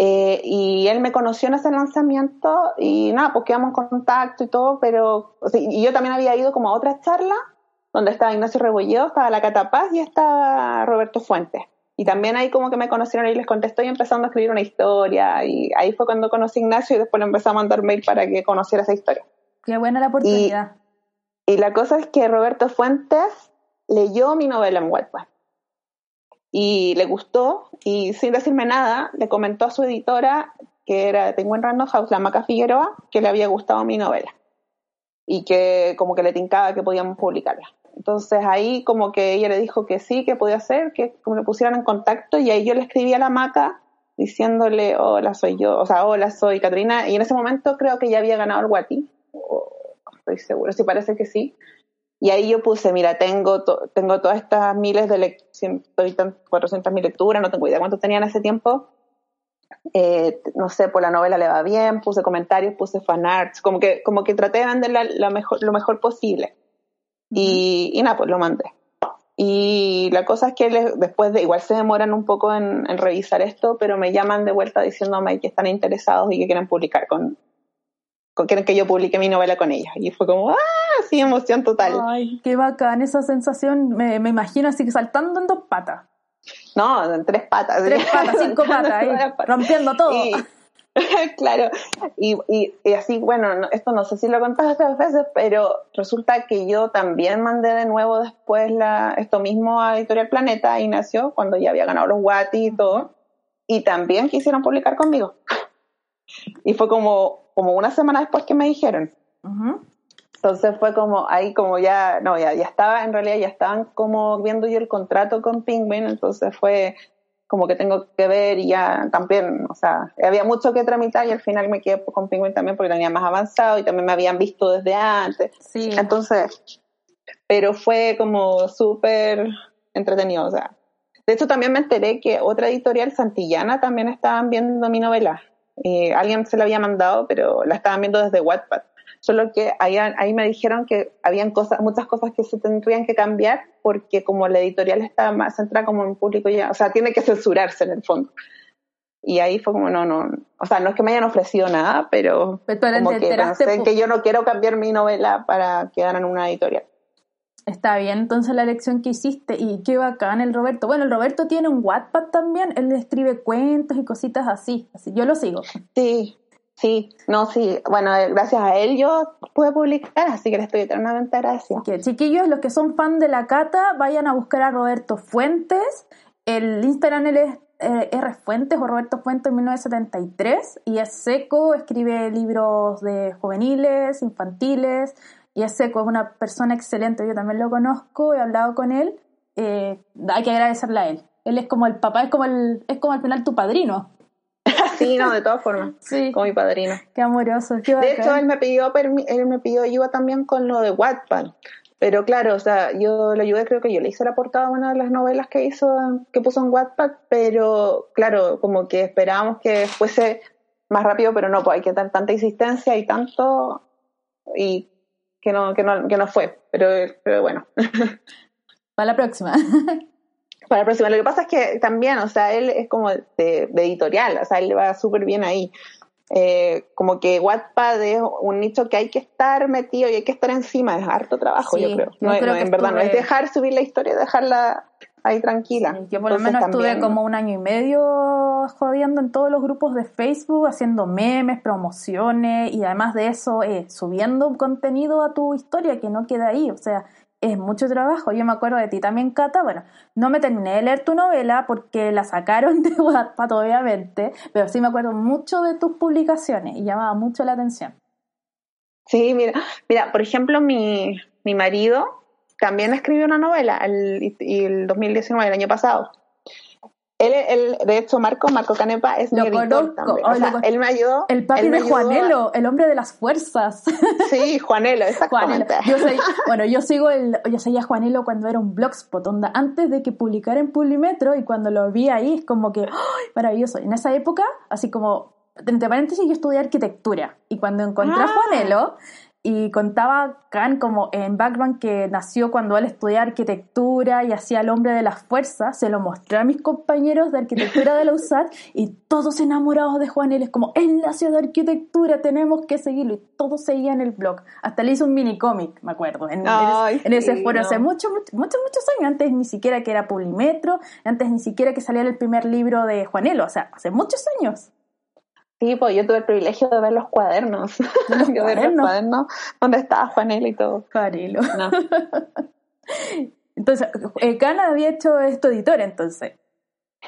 Eh, y él me conoció en ese lanzamiento y nada, pues quedamos en contacto y todo, pero o sea, y yo también había ido como a otra charla donde estaba Ignacio Rebolledo, estaba la Catapaz y estaba Roberto Fuentes. Y también ahí como que me conocieron y les conté, estoy empezando a escribir una historia y ahí fue cuando conocí a Ignacio y después le empecé a mandar mail para que conociera esa historia. Qué buena la oportunidad. Y, y la cosa es que Roberto Fuentes leyó mi novela en Wattpad y le gustó y sin decirme nada le comentó a su editora que era tengo en Random House la Maca Figueroa que le había gustado mi novela. Y que como que le tincaba que podíamos publicarla. Entonces ahí como que ella le dijo que sí que podía hacer que le pusieran en contacto y ahí yo le escribí a la Maca diciéndole hola soy yo o sea hola soy Catrina y en ese momento creo que ya había ganado el Guati o, estoy seguro sí parece que sí y ahí yo puse, mira, tengo, to tengo todas estas miles de lecturas, 400 mil lecturas, no tengo idea cuánto tenía en ese tiempo. Eh, no sé, por la novela le va bien, puse comentarios, puse fanarts, como que, como que traté de venderla la mejor, lo mejor posible. Y, y nada, pues lo mandé. Y la cosa es que les, después de, igual se demoran un poco en, en, revisar esto, pero me llaman de vuelta diciéndome que están interesados y que quieren publicar con quieren que yo publique mi novela con ellos. Y fue como, ¡ah! Sí, emoción total. Ay, qué bacán esa sensación. Me, me imagino así saltando en dos patas. No, en tres patas. Tres patas, cinco patas, ahí, rompiendo todo. Y, claro, y, y, y, así, bueno, no, esto no sé si lo contaste otras veces, pero resulta que yo también mandé de nuevo después la, esto mismo a Editorial Planeta, Ignacio, cuando ya había ganado los Guati y todo, y también quisieron publicar conmigo. Y fue como, como una semana después que me dijeron. Uh -huh. Entonces fue como, ahí como ya, no, ya, ya estaba, en realidad ya estaban como viendo yo el contrato con Penguin, entonces fue como que tengo que ver y ya también, o sea, había mucho que tramitar y al final me quedé con Penguin también porque tenía más avanzado y también me habían visto desde antes. Sí. Entonces, pero fue como súper entretenido, o sea. De hecho, también me enteré que otra editorial, Santillana, también estaban viendo mi novela. Eh, alguien se la había mandado, pero la estaban viendo desde Wattpad. Solo que ahí, ahí me dijeron que habían cosas, muchas cosas que se tendrían que cambiar porque como la editorial está más centrada como en público ya, o sea, tiene que censurarse en el fondo. Y ahí fue como, no, no, o sea, no es que me hayan ofrecido nada, pero, pero como que pensé que yo no quiero cambiar mi novela para quedar en una editorial. Está bien, entonces la elección que hiciste y qué bacán el Roberto. Bueno, el Roberto tiene un Wattpad también, él escribe cuentos y cositas así, así yo lo sigo. Sí, Sí, no, sí. Bueno, gracias a él yo pude publicar, así que le estoy eternamente agradecida. Que, chiquillos, los que son fan de la cata, vayan a buscar a Roberto Fuentes. El Instagram él es eh, R Fuentes o Roberto Fuentes 1973 y es seco, escribe libros de juveniles, infantiles y es seco, es una persona excelente. Yo también lo conozco, he hablado con él. Eh, hay que agradecerle a él. Él es como el papá, es como el, es como al final tu padrino. Sí, no, de todas formas. Sí. Como mi padrino. Qué amoroso. Qué de hecho, él me pidió él me pidió ayuda también con lo de Wattpad. Pero claro, o sea, yo le ayudé, creo que yo le hice la portada a una de las novelas que hizo, que puso en Wattpad, pero claro, como que esperábamos que fuese más rápido, pero no, pues hay que dar tanta insistencia y tanto, y que no, que no, que no fue, pero, pero bueno. Para la próxima. para la próxima. Lo que pasa es que también, o sea, él es como de, de editorial, o sea, él va súper bien ahí. Eh, como que Wattpad es un nicho que hay que estar metido y hay que estar encima, es harto trabajo, Sí, yo creo. yo No, creo no, en verdad, no es dejar subir la historia, dejarla ahí tranquila. yo por lo menos estuve como un año y medio jodiendo en todos los grupos de Facebook, haciendo memes, promociones y además de eso eh, subiendo contenido a tu historia que no queda ahí. O sea, es mucho trabajo. Yo me acuerdo de ti también, Cata. Bueno, no me terminé de leer tu novela porque la sacaron de Wattpad, obviamente, pero sí me acuerdo mucho de tus publicaciones y llamaba mucho la atención. Sí, mira, mira, por ejemplo, mi, mi marido también escribió una novela el, el 2019, el año pasado. Él, él, de hecho, Marco, Marco Canepa es mi editor también. O sea, él me ayudó. El papi de Juanelo, el hombre de las fuerzas. Sí, Juanelo, exactamente. Juanelo. Yo bueno, yo sigo el, yo seguía a Juanelo cuando era un blogspot, onda, antes de que publicara en Publimetro y cuando lo vi ahí es como que, ¡ay, maravilloso! En esa época, así como, entre paréntesis, yo estudié arquitectura y cuando encontré a ah. Juanelo, y contaba Khan como en background que nació cuando él estudiaba arquitectura y hacía el hombre de las fuerzas, se lo mostré a mis compañeros de arquitectura de la USAT y todos enamorados de Juan, él es como, él nació de arquitectura, tenemos que seguirlo y todos seguían el blog, hasta le hizo un mini cómic, me acuerdo, en, ese foro hace muchos, muchos, muchos, muchos años, antes ni siquiera que era Pulimetro, antes ni siquiera que saliera el primer libro de Juanelo, o sea, hace muchos años. Sí, pues yo tuve el privilegio de ver los cuadernos. ¿Los yo ver los cuadernos donde estaba Juanelo y todo. Juanelo. entonces, eh, Cana había hecho esto editor, entonces.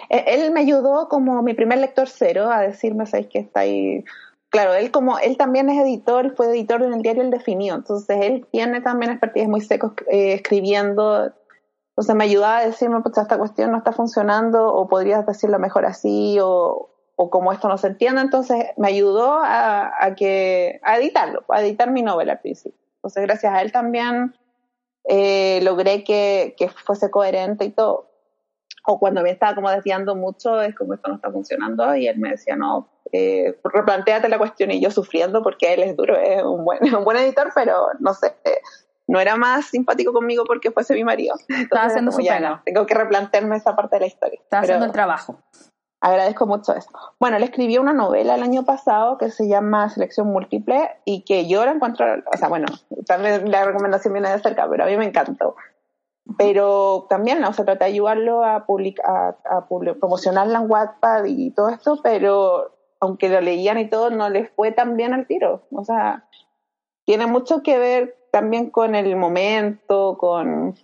E, él me ayudó como mi primer lector cero a decirme, ¿sabes que está ahí? Claro, él como él también es editor, fue editor en el diario El Definido, entonces él tiene también expertise muy secos eh, escribiendo, entonces me ayudaba a decirme, pues esta cuestión no está funcionando, o podrías decirlo mejor así, o, o como esto no se entiende, entonces me ayudó a, que, a editarlo, a editar mi novela al principio. Entonces, gracias a él también eh, logré que, fuese coherente y todo. O cuando me estaba como desviando mucho, es como esto no está funcionando, y él me decía, no, eh, replanteate la cuestión, y yo sufriendo porque él es duro, es un buen, un buen editor, pero no sé, no era más simpático conmigo porque fuese mi marido. Estaba haciendo su pena. tengo que replantearme esa parte de la historia. Estaba haciendo el trabajo agradezco mucho eso. Bueno, le escribí una novela el año pasado que se llama Selección Múltiple y que yo la encuentro, o sea, bueno, también la recomendación viene de cerca, pero a mí me encantó. Pero también, ¿no? se trata de ayudarlo a, publicar, a, promocionarla en Wattpad y todo esto, pero aunque lo leían y todo, no les fue tan bien al tiro. O sea, tiene mucho que ver también con el momento, con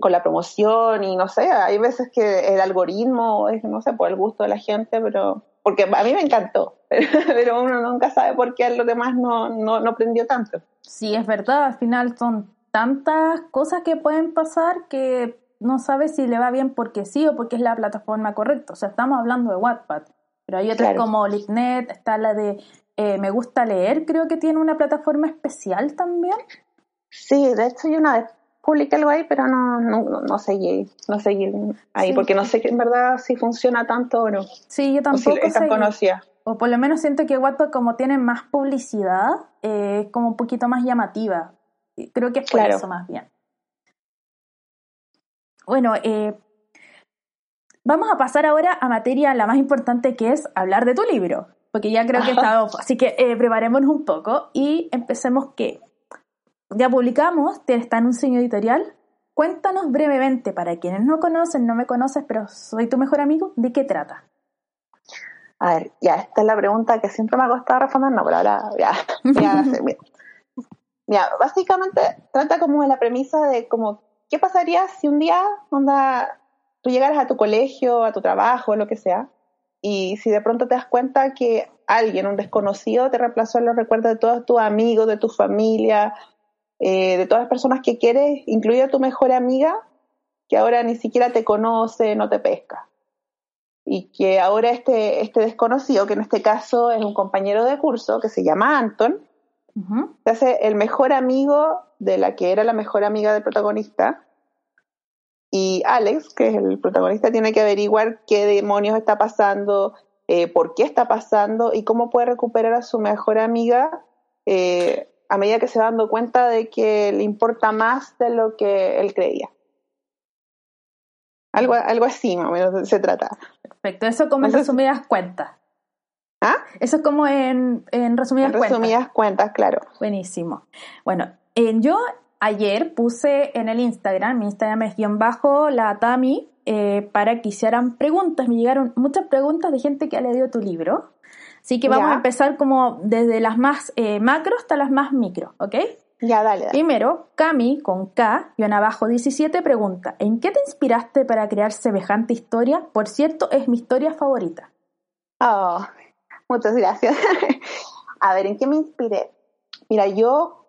con la promoción y no sé, hay veces que el algoritmo es, no sé, por el gusto de la gente, pero porque a mí me encantó, pero uno nunca sabe por qué a los demás no, no, no prendió tanto. Sí, es verdad, al final son tantas cosas que pueden pasar que no sabes si le va bien porque sí o porque es la plataforma correcta. O sea, estamos hablando de Wattpad, pero hay otras como Lignet, está la de eh, Me Gusta Leer, creo que tiene una plataforma especial también. Sí, de hecho yo una vez publiqué algo ahí, pero no, no, no seguí, no seguí ahí, porque no sé que en verdad si funciona tanto o no. Sí, yo tampoco. O si. O por lo menos siento que Wattpad como tiene más publicidad, eh, es como un poquito más llamativa. Creo que es por eso más bien. Bueno, eh, vamos a pasar ahora a materia la más importante que es hablar de tu libro, porque ya creo que está... Así que eh, preparémonos un poco y empecemos que ya publicamos, está en un signo editorial. Cuéntanos brevemente, para quienes no conocen, no me conoces, pero soy tu mejor amigo, ¿de qué trata? A ver, ya, esta es la pregunta que siempre me ha costado responder, no, pero ahora ya, ya, básicamente trata como de la premisa de como, ¿qué pasaría si un día, onda, tú llegaras a tu colegio, a tu trabajo, lo que sea, y si de pronto te das cuenta que alguien, un desconocido, te reemplazó en los recuerdos de todos tus amigos, de tu familia, eh, de todas las personas que quieres, incluida tu mejor amiga, que ahora ni siquiera te conoce, no te pesca. Y que ahora este, este desconocido, que en este caso es un compañero de curso, que se llama Anton, se hace el mejor amigo de la que era la mejor amiga del protagonista. Y Alex, que es el protagonista, tiene que averiguar qué demonios está pasando, eh, por qué está pasando y cómo puede recuperar a su mejor amiga eh, a medida que se va dando cuenta de que le importa más de lo que él creía. Algo, algo así, más o menos se trata. Perfecto, eso como en resumidas cuentas. ¿Ah? Eso es como en, en resumidas en resumidas cuentas, claro. Buenísimo. Bueno, yo ayer puse en el Instagram, mi Instagram es guion bajo la Tami, eh, para que hicieran preguntas. Me llegaron muchas preguntas de gente que ha leído tu libro. Así que vamos Ya. a empezar como desde las más eh, macro hasta las más micro, ¿ok? Ya, dale, dale. Primero, Cami, con K, y abajo 17, pregunta, ¿en qué te inspiraste para crear semejante historia? Por cierto, es mi historia favorita. Oh, muchas gracias. A ver, ¿en qué me inspiré? Mira, yo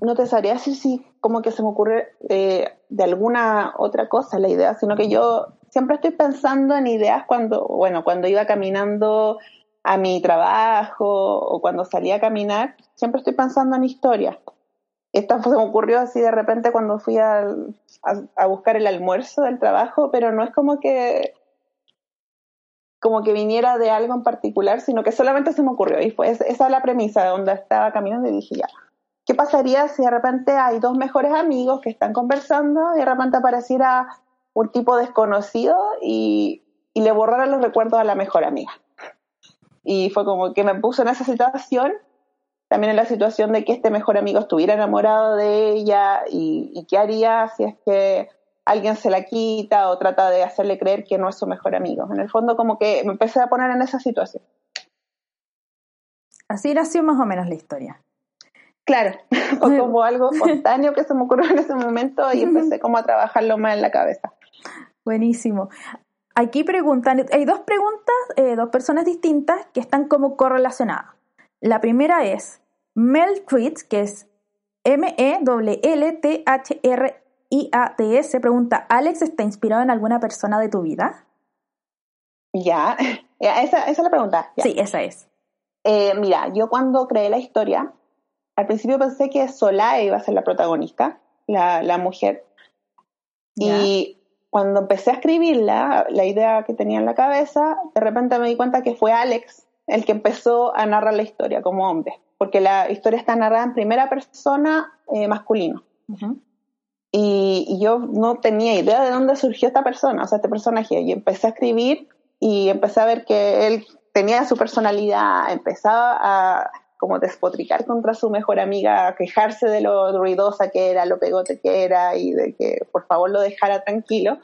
no te sabría decir si como que se me ocurre eh, de alguna otra cosa la idea, sino que yo siempre estoy pensando en ideas cuando, bueno, cuando iba caminando a mi trabajo o cuando salía a caminar, siempre estoy pensando en historias. Esta se me ocurrió así de repente cuando fui a, a buscar el almuerzo del trabajo, pero no es como que como que viniera de algo en particular, sino que solamente se me ocurrió. Y fue esa es la premisa, donde estaba caminando y dije, ya, ¿qué pasaría si de repente hay dos mejores amigos que están conversando y de repente apareciera un tipo desconocido y, y le borrara los recuerdos a la mejor amiga? Y fue como que me puso en esa situación, también en la situación de que este mejor amigo estuviera enamorado de ella y, y qué haría si es que alguien se la quita o trata de hacerle creer que no es su mejor amigo. En el fondo como que me empecé a poner en esa situación. Así nació más o menos la historia. Claro, fue como algo espontáneo que se me ocurrió en ese momento y empecé como a trabajarlo más en la cabeza. Buenísimo. Aquí preguntan, hay dos preguntas, eh, dos personas distintas que están como correlacionadas. La primera es Mel Treats, que es M-E-L-L-T-H-R-I-A-T-S, pregunta, ¿Alex está inspirado en alguna persona de tu vida? Ya, ya, esa, esa es la pregunta. ya. Sí, esa es. Eh, mira, yo cuando creé la historia, al principio pensé que Solae iba a ser la protagonista, la, la mujer. Y cuando empecé a escribirla, la idea que tenía en la cabeza, de repente me di cuenta que fue Alex el que empezó a narrar la historia como hombre, porque la historia está narrada en primera persona eh, masculino. Y, y yo no tenía idea de dónde surgió esta persona, o sea, este personaje. Y empecé a escribir y empecé a ver que él tenía su personalidad, empezaba a como despotricar contra su mejor amiga, quejarse de lo ruidosa que era, lo pegote que era y de que por favor lo dejara tranquilo.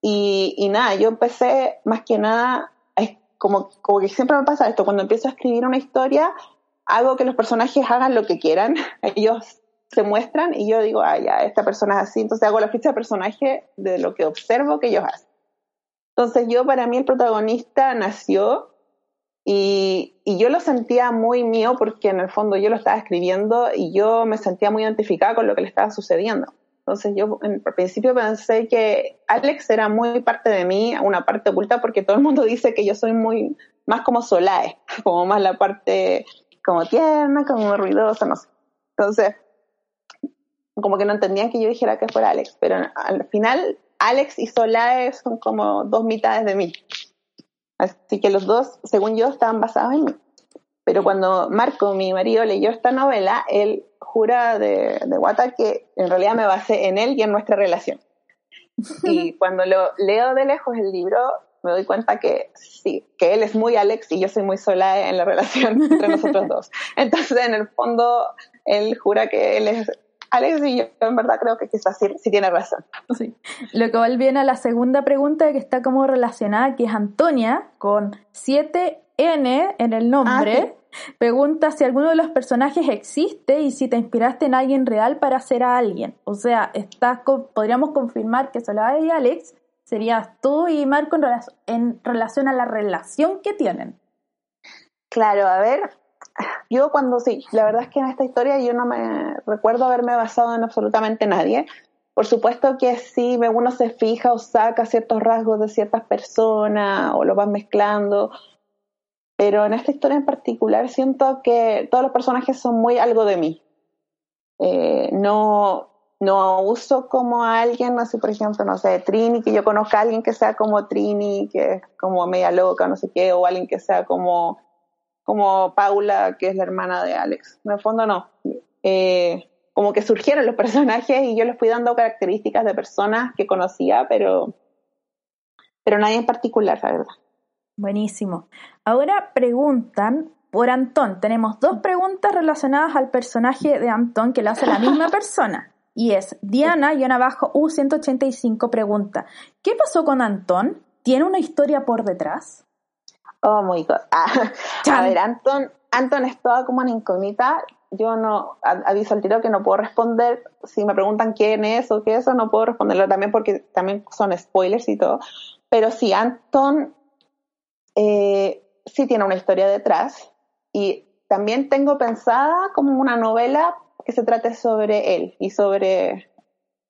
Y, y nada, yo empecé más que nada, como, como que siempre me pasa esto, cuando empiezo a escribir una historia, hago que los personajes hagan lo que quieran, ellos se muestran y yo digo, ah, ya, esta persona es así, entonces hago la ficha de personaje de lo que observo que ellos hacen. Entonces yo, para mí, el protagonista nació y, yo lo sentía muy mío porque en el fondo yo lo estaba escribiendo y yo me sentía muy identificada con lo que le estaba sucediendo. Entonces yo en al principio pensé que Alex era muy parte de mí, una parte oculta, porque todo el mundo dice que yo soy muy más como Solae, como más la parte como tierna, como ruidosa, no sé. Entonces, como que no entendían que yo dijera que fuera Alex, pero al final Alex y Solae son como dos mitades de mí. Así que los dos, según yo, estaban basados en mí. Pero cuando Marco, mi marido, leyó esta novela, él jura de, de que en realidad me basé en él y en nuestra relación. Y cuando lo leo de lejos el libro, me doy cuenta que sí, que él es muy Alex y yo soy muy sola en la relación entre nosotros dos. Entonces, en el fondo, él jura que él es Alex y yo en verdad creo que quizás sí, sí tiene razón. Sí. Lo que viene a la segunda pregunta que está como relacionada, que es Antonia, con 7N en el nombre. Pregunta si alguno de los personajes existe y si te inspiraste en alguien real para ser a alguien. O sea, estás con- podríamos confirmar que Soledad y Alex serías tú y Marco en, en relación a la relación que tienen. Claro, a ver, yo cuando sí, la verdad es que en esta historia yo no me recuerdo haberme basado en absolutamente nadie. Por supuesto que sí, uno se fija o saca ciertos rasgos de ciertas personas o los van mezclando, pero en esta historia en particular siento que todos los personajes son muy algo de mí. Eh, no, no uso como a alguien, así por ejemplo, no sé, Trini, que yo conozca a alguien que sea como Trini, que es como media loca, no sé qué, o alguien que sea como, como Paula, que es la hermana de Alex. En el fondo no. Eh, como que surgieron los personajes y yo les fui dando características de personas que conocía, pero, pero nadie en particular, la verdad. Buenísimo. Ahora preguntan por Antón. Tenemos dos preguntas relacionadas al personaje de Antón que lo hace la misma persona. Y es Diana y abajo U185 pregunta, ¿qué pasó con Antón? ¿Tiene una historia por detrás? Oh my god. Ah, a ver, Anton, Anton es toda como una incógnita. Yo no aviso al tiro que no puedo responder. Si me preguntan quién es o qué es eso, no puedo responderlo también porque también son spoilers y todo. Pero sí, Anton eh, sí tiene una historia detrás. Y también tengo pensada como una novela que se trate sobre él y sobre,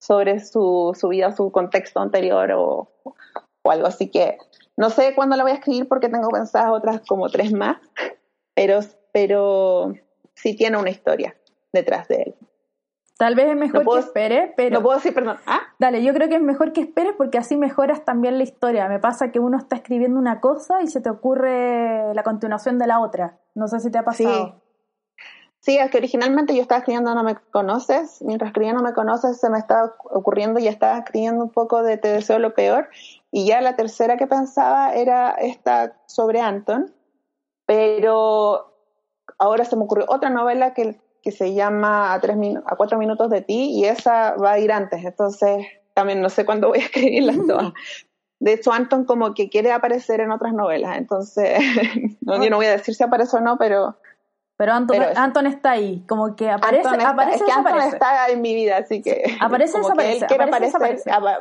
sobre su, su vida, su contexto anterior o, o algo. Así que no sé cuándo la voy a escribir porque tengo pensadas otras como tres más, pero, pero sí tiene una historia detrás de él. Tal vez es mejor que esperes, pero... No puedo decir, perdón. ¿Ah? Dale, yo creo que es mejor que esperes porque así mejoras también la historia. Me pasa que uno está escribiendo una cosa y se te ocurre la continuación de la otra. No sé si te ha pasado. Sí, es que originalmente yo estaba escribiendo No me conoces, mientras escribía No me conoces se me estaba ocurriendo y estaba escribiendo un poco de Te deseo lo peor y ya la tercera que pensaba era esta sobre Anton, pero ahora se me ocurrió otra novela que, que se llama a, tres a cuatro minutos de ti y esa va a ir antes, entonces también no sé cuándo voy a escribirlas todas. De hecho, Anton como que quiere aparecer en otras novelas, entonces no, yo no voy a decir si aparece o no, pero pero Anton, está ahí, como que aparece, aparece, es que Anton está en mi vida, así que aparece, desaparece, quiere aparecer,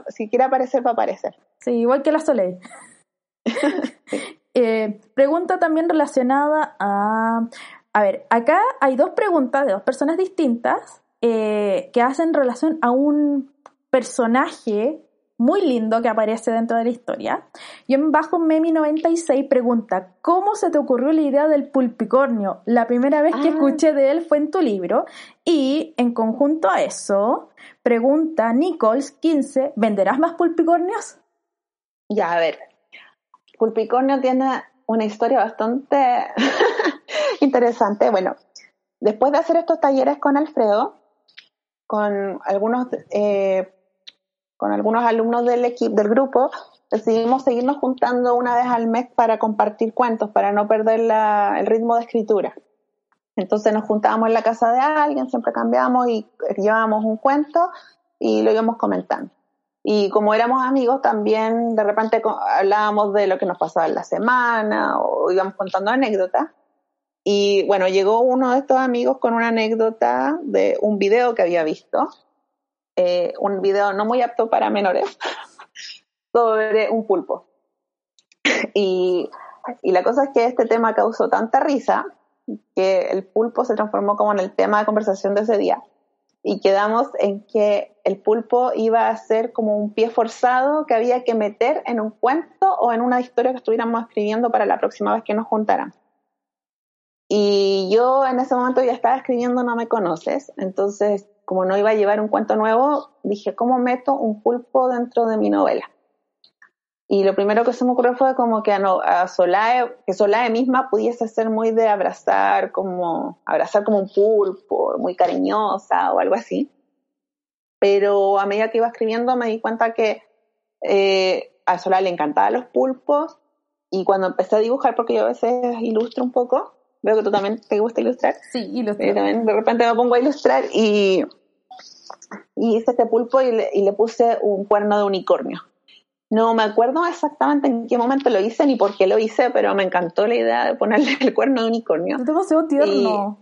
si quiere aparecer va a aparecer. Sí, igual que la Soleil. Eh, pregunta también relacionada a, a ver, acá hay dos preguntas de dos personas distintas eh, que hacen relación a un personaje muy lindo que aparece dentro de la historia. Y en bajo Memi 96 pregunta, ¿cómo se te ocurrió la idea del pulpicornio? La primera vez que ah. escuché de él fue en tu libro. Y en conjunto a eso, pregunta Nichols 15, ¿venderás más pulpicornios? Ya, a ver. Pulpicornio tiene una historia bastante interesante. Bueno, después de hacer estos talleres con Alfredo, con algunos eh, con algunos alumnos del equipo, del grupo, decidimos seguirnos juntando una vez al mes para compartir cuentos, para no perder el ritmo de escritura. Entonces nos juntábamos en la casa de alguien, siempre cambiábamos y llevábamos un cuento y lo íbamos comentando. Y como éramos amigos, también de repente hablábamos de lo que nos pasaba en la semana o íbamos contando anécdotas. Y bueno, llegó uno de estos amigos con una anécdota de un video que había visto eh, un video no muy apto para menores sobre un pulpo. Y, y la cosa es que este tema causó tanta risa que el pulpo se transformó como en el tema de conversación de ese día. Y quedamos en que el pulpo iba a ser como un pie forzado que había que meter en un cuento o en una historia que estuviéramos escribiendo para la próxima vez que nos juntaran. Y yo en ese momento ya estaba escribiendo No me conoces, entonces como no iba a llevar un cuento nuevo, dije, ¿cómo meto un pulpo dentro de mi novela? Y lo primero que se me ocurrió fue como que a, Solae, que Solae misma pudiese ser muy de abrazar como, abrazar como un pulpo, muy cariñosa o algo así. Pero a medida que iba escribiendo me di cuenta que eh, a Solae le encantaban los pulpos y cuando empecé a dibujar, porque yo a veces ilustro un poco, veo que tú también te gusta ilustrar. Sí, ilustrar. también de repente me pongo a ilustrar y, y hice este pulpo y le, y le puse un cuerno de unicornio. No me acuerdo exactamente en qué momento lo hice ni por qué lo hice, pero me encantó la idea de ponerle el cuerno de unicornio. Demasiado tierno.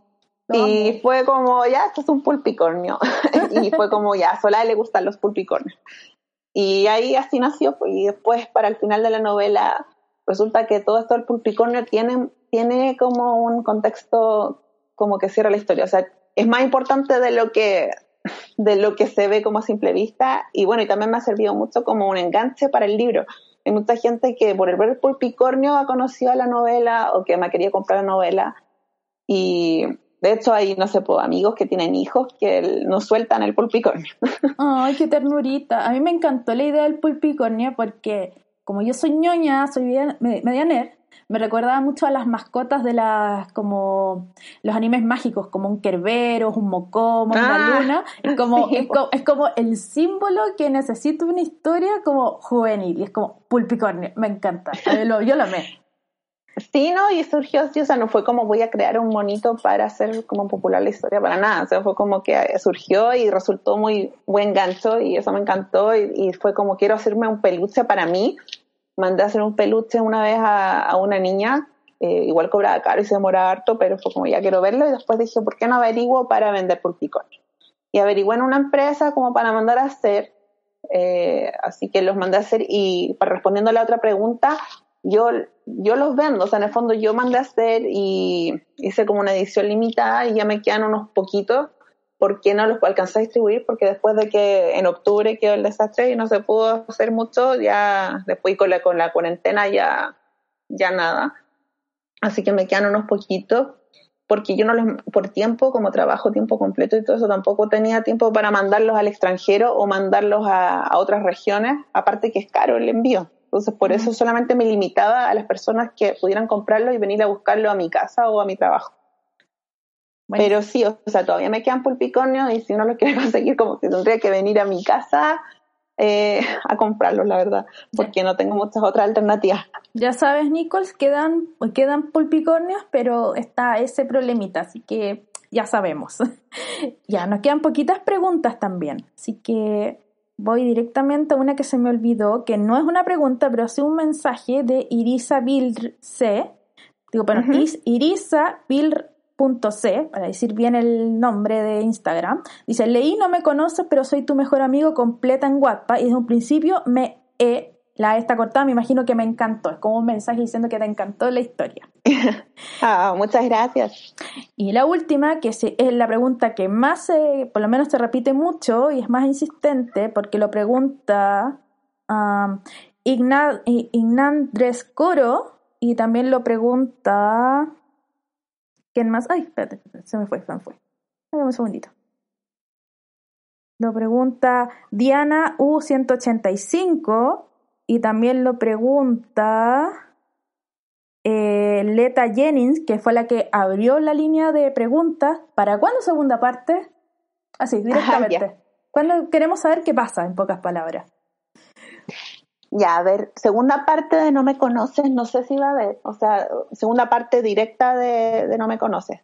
Y, y fue como, ya, esto es un pulpicornio. y fue como, ya, a Sola le gustan los pulpicornios. Y ahí así nació, pues, y después para el final de la novela resulta que todo esto del pulpicornio tiene, tiene como un contexto como que cierra la historia. O sea, es más importante de lo que de lo que se ve como a simple vista y bueno, y también me ha servido mucho como un enganche para el libro. Hay mucha gente que por el ver pulpicornio ha conocido la novela o que me quería comprar la novela y de hecho hay, no sé, amigos que tienen hijos que no sueltan el pulpicornio. Ay, qué ternurita. A mí me encantó la idea del pulpicornio porque como yo soy ñoña, soy media nerd, me recordaba mucho a las mascotas de las, como los animes mágicos, como un Kerberos, un Mocomo, una ah, luna. Es como, es, como, el símbolo que necesita una historia como juvenil. Y es como pulpicornio. Me encanta. Yo lo, yo lo amé. Sí, no, y surgió así, o sea, no fue como voy a crear un monito para hacer como popular la historia, para nada, o sea, fue como que surgió y resultó muy buen gancho y eso me encantó y, fue como quiero hacerme un peluche para mí, mandé a hacer un peluche una vez a, una niña, eh, igual cobraba caro y se demoraba harto, pero fue como ya quiero verlo y después dije, ¿por qué no averiguo para vender pulpicón? Y averigué en una empresa como para mandar a hacer, eh, así que los mandé a hacer y para respondiendo a la otra pregunta, yo, yo los vendo, o sea, en el fondo yo mandé a hacer y hice como una edición limitada y ya me quedan unos poquitos porque no los alcancé a distribuir porque después de que en octubre quedó el desastre y no se pudo hacer mucho, ya después con la, con la cuarentena ya, ya nada. Así que me quedan unos poquitos porque yo no los, por tiempo, como trabajo tiempo completo y todo eso, tampoco tenía tiempo para mandarlos al extranjero o mandarlos a, a otras regiones, aparte que es caro el envío. Entonces, por eso solamente me limitaba a las personas que pudieran comprarlo y venir a buscarlo a mi casa o a mi trabajo. Pero sí, o sea, todavía me quedan pulpiconios y si no lo quiero conseguir, como que tendría que venir a mi casa eh, a comprarlos, la verdad, porque no tengo muchas otras alternativas. Ya sabes, Nichols, quedan, quedan pulpicornios, pero está ese problemita, así que ya sabemos. ya, nos quedan poquitas preguntas también, así que voy directamente a una que se me olvidó, que no es una pregunta, pero sí un mensaje de Irisa C. Digo, bueno, Irisa C, para decir bien el nombre de Instagram. Dice, leí no me conoces, pero soy tu mejor amigo completa en WhatsApp y desde un principio me he la esta cortada, me imagino que me encantó. Es como un mensaje diciendo que te encantó la historia. ah, muchas gracias. Y la última, que es la pregunta que más, por lo menos se repite mucho y es más insistente, porque lo pregunta um, Ignandres Coro y también lo pregunta. ¿Quién más? Ay, espérate, se me fue, se me fue. Dame un segundito. Lo pregunta Diana U185 y también lo pregunta eh, Leta Jennings, que fue la que abrió la línea de preguntas. ¿Para cuándo segunda parte? Así, directamente. ¿Cuándo queremos saber qué pasa, en pocas palabras? Ya, a ver, segunda parte de No me conoces, no sé si va a haber. O sea, segunda parte directa de, No me conoces.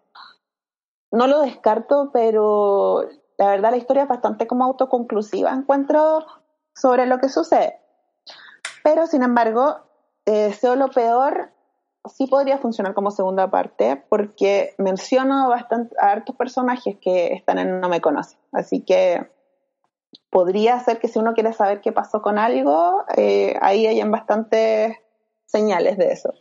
No lo descarto, pero la verdad la historia es bastante como autoconclusiva, encuentro sobre lo que sucede. Pero, sin embargo, eh, deseo lo peor sí podría funcionar como segunda parte porque menciono bastante a hartos personajes que están en No me conoce. Así que podría ser que si uno quiere saber qué pasó con algo, eh, ahí hayan bastantes señales de eso.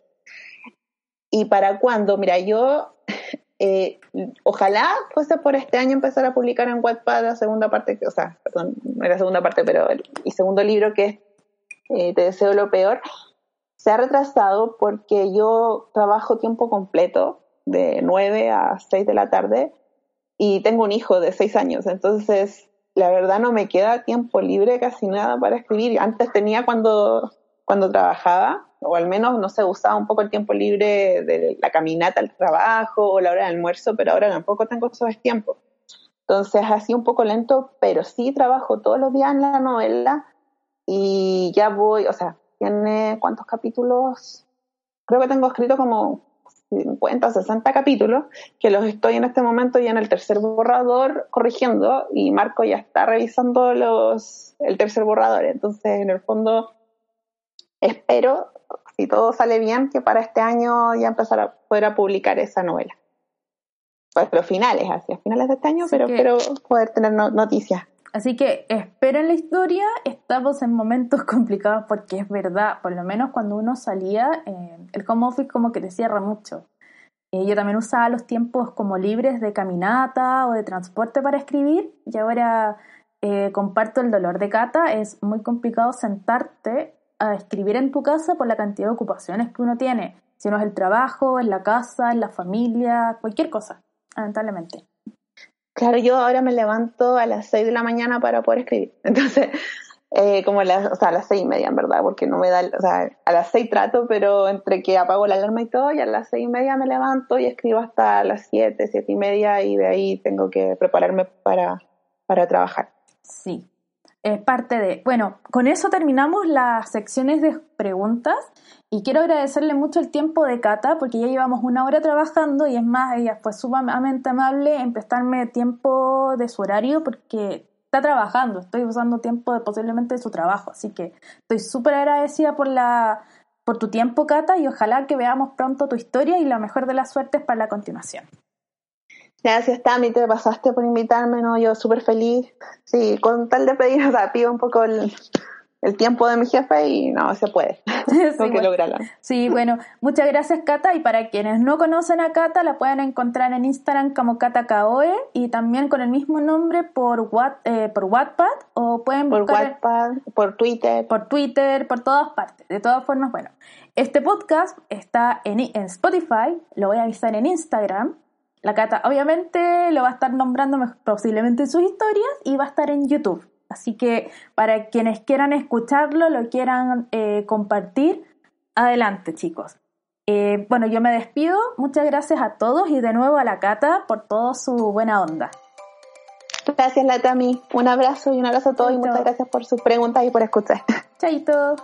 ¿Y para cuándo? Mira, yo eh, ojalá fuese por este año empezar a publicar en Wattpad la segunda parte, o sea, perdón, no era segunda parte, pero el, el segundo libro que es eh, te deseo lo peor, se ha retrasado porque yo trabajo tiempo completo, de 9 a 6 de la tarde, y tengo un hijo de 6 años, entonces la verdad no me queda tiempo libre casi nada para escribir. Antes tenía cuando, cuando trabajaba, o al menos, no sé, usaba un poco el tiempo libre de la caminata al trabajo o la hora de almuerzo, pero ahora tampoco tengo esos tiempos. Entonces, así un poco lento, pero sí trabajo todos los días en la novela y ya voy, o sea, tiene cuántos capítulos, creo que tengo escrito como 50, 60 capítulos, que los estoy en este momento ya en el tercer borrador corrigiendo y Marco ya está revisando los, el tercer borrador. Entonces, en el fondo, espero, si todo sale bien, que para este año ya empezar a poder publicar esa novela. Pues, pero finales, hacia finales de este año, pero espero poder tener noticias. Así que esperen la historia, estamos en momentos complicados porque es verdad, por lo menos cuando uno salía, eh, el home office como que te cierra mucho. Eh, yo también usaba los tiempos como libres de caminata o de transporte para escribir y ahora eh, comparto el dolor de Cata, es muy complicado sentarte a escribir en tu casa por la cantidad de ocupaciones que uno tiene, si no es el trabajo, en la casa, en la familia, cualquier cosa, lamentablemente. Claro, yo ahora me levanto a las 6 de la mañana para poder escribir. Entonces, eh, como a las, o sea, a las seis y media, en verdad, porque no me da, o sea, a las seis trato, pero entre que apago la alarma y todo, y a las seis y media me levanto y escribo hasta las siete, siete y media, y de ahí tengo que prepararme para, para trabajar. Sí. Es parte de... Bueno, con eso terminamos las secciones de preguntas y quiero agradecerle mucho el tiempo de Cata porque ya llevamos una hora trabajando y es más, ella fue sumamente amable en prestarme tiempo de su horario porque está trabajando, estoy usando tiempo de posiblemente de su trabajo, así que estoy súper agradecida por la por tu tiempo, Cata, y ojalá que veamos pronto tu historia y la mejor de las suertes para la continuación. Gracias, Tami, te pasaste por invitarme, ¿no? Yo súper feliz. Sí, con tal de pedir, o sea, pido un poco el, el tiempo de mi jefe y no, se puede. sí, que lograrlo. Sí, bueno, muchas gracias Cata y para quienes no conocen a Cata la pueden encontrar en Instagram como Cata Kaoe y también con el mismo nombre por What, eh, por Wattpad o pueden por Wattpad, por Twitter, por Twitter, por todas partes. De todas formas, bueno, este podcast está en, en Spotify, lo voy a avisar en Instagram. La Cata obviamente lo va a estar nombrando posiblemente en sus historias y va a estar en YouTube. Así que para quienes quieran escucharlo, lo quieran eh, compartir, adelante chicos. Eh, bueno, yo me despido. Muchas gracias a todos y de nuevo a la Cata por toda su buena onda. Gracias, Latami. Un abrazo y un abrazo a todos y muchas gracias por sus preguntas y por escuchar. Chaito.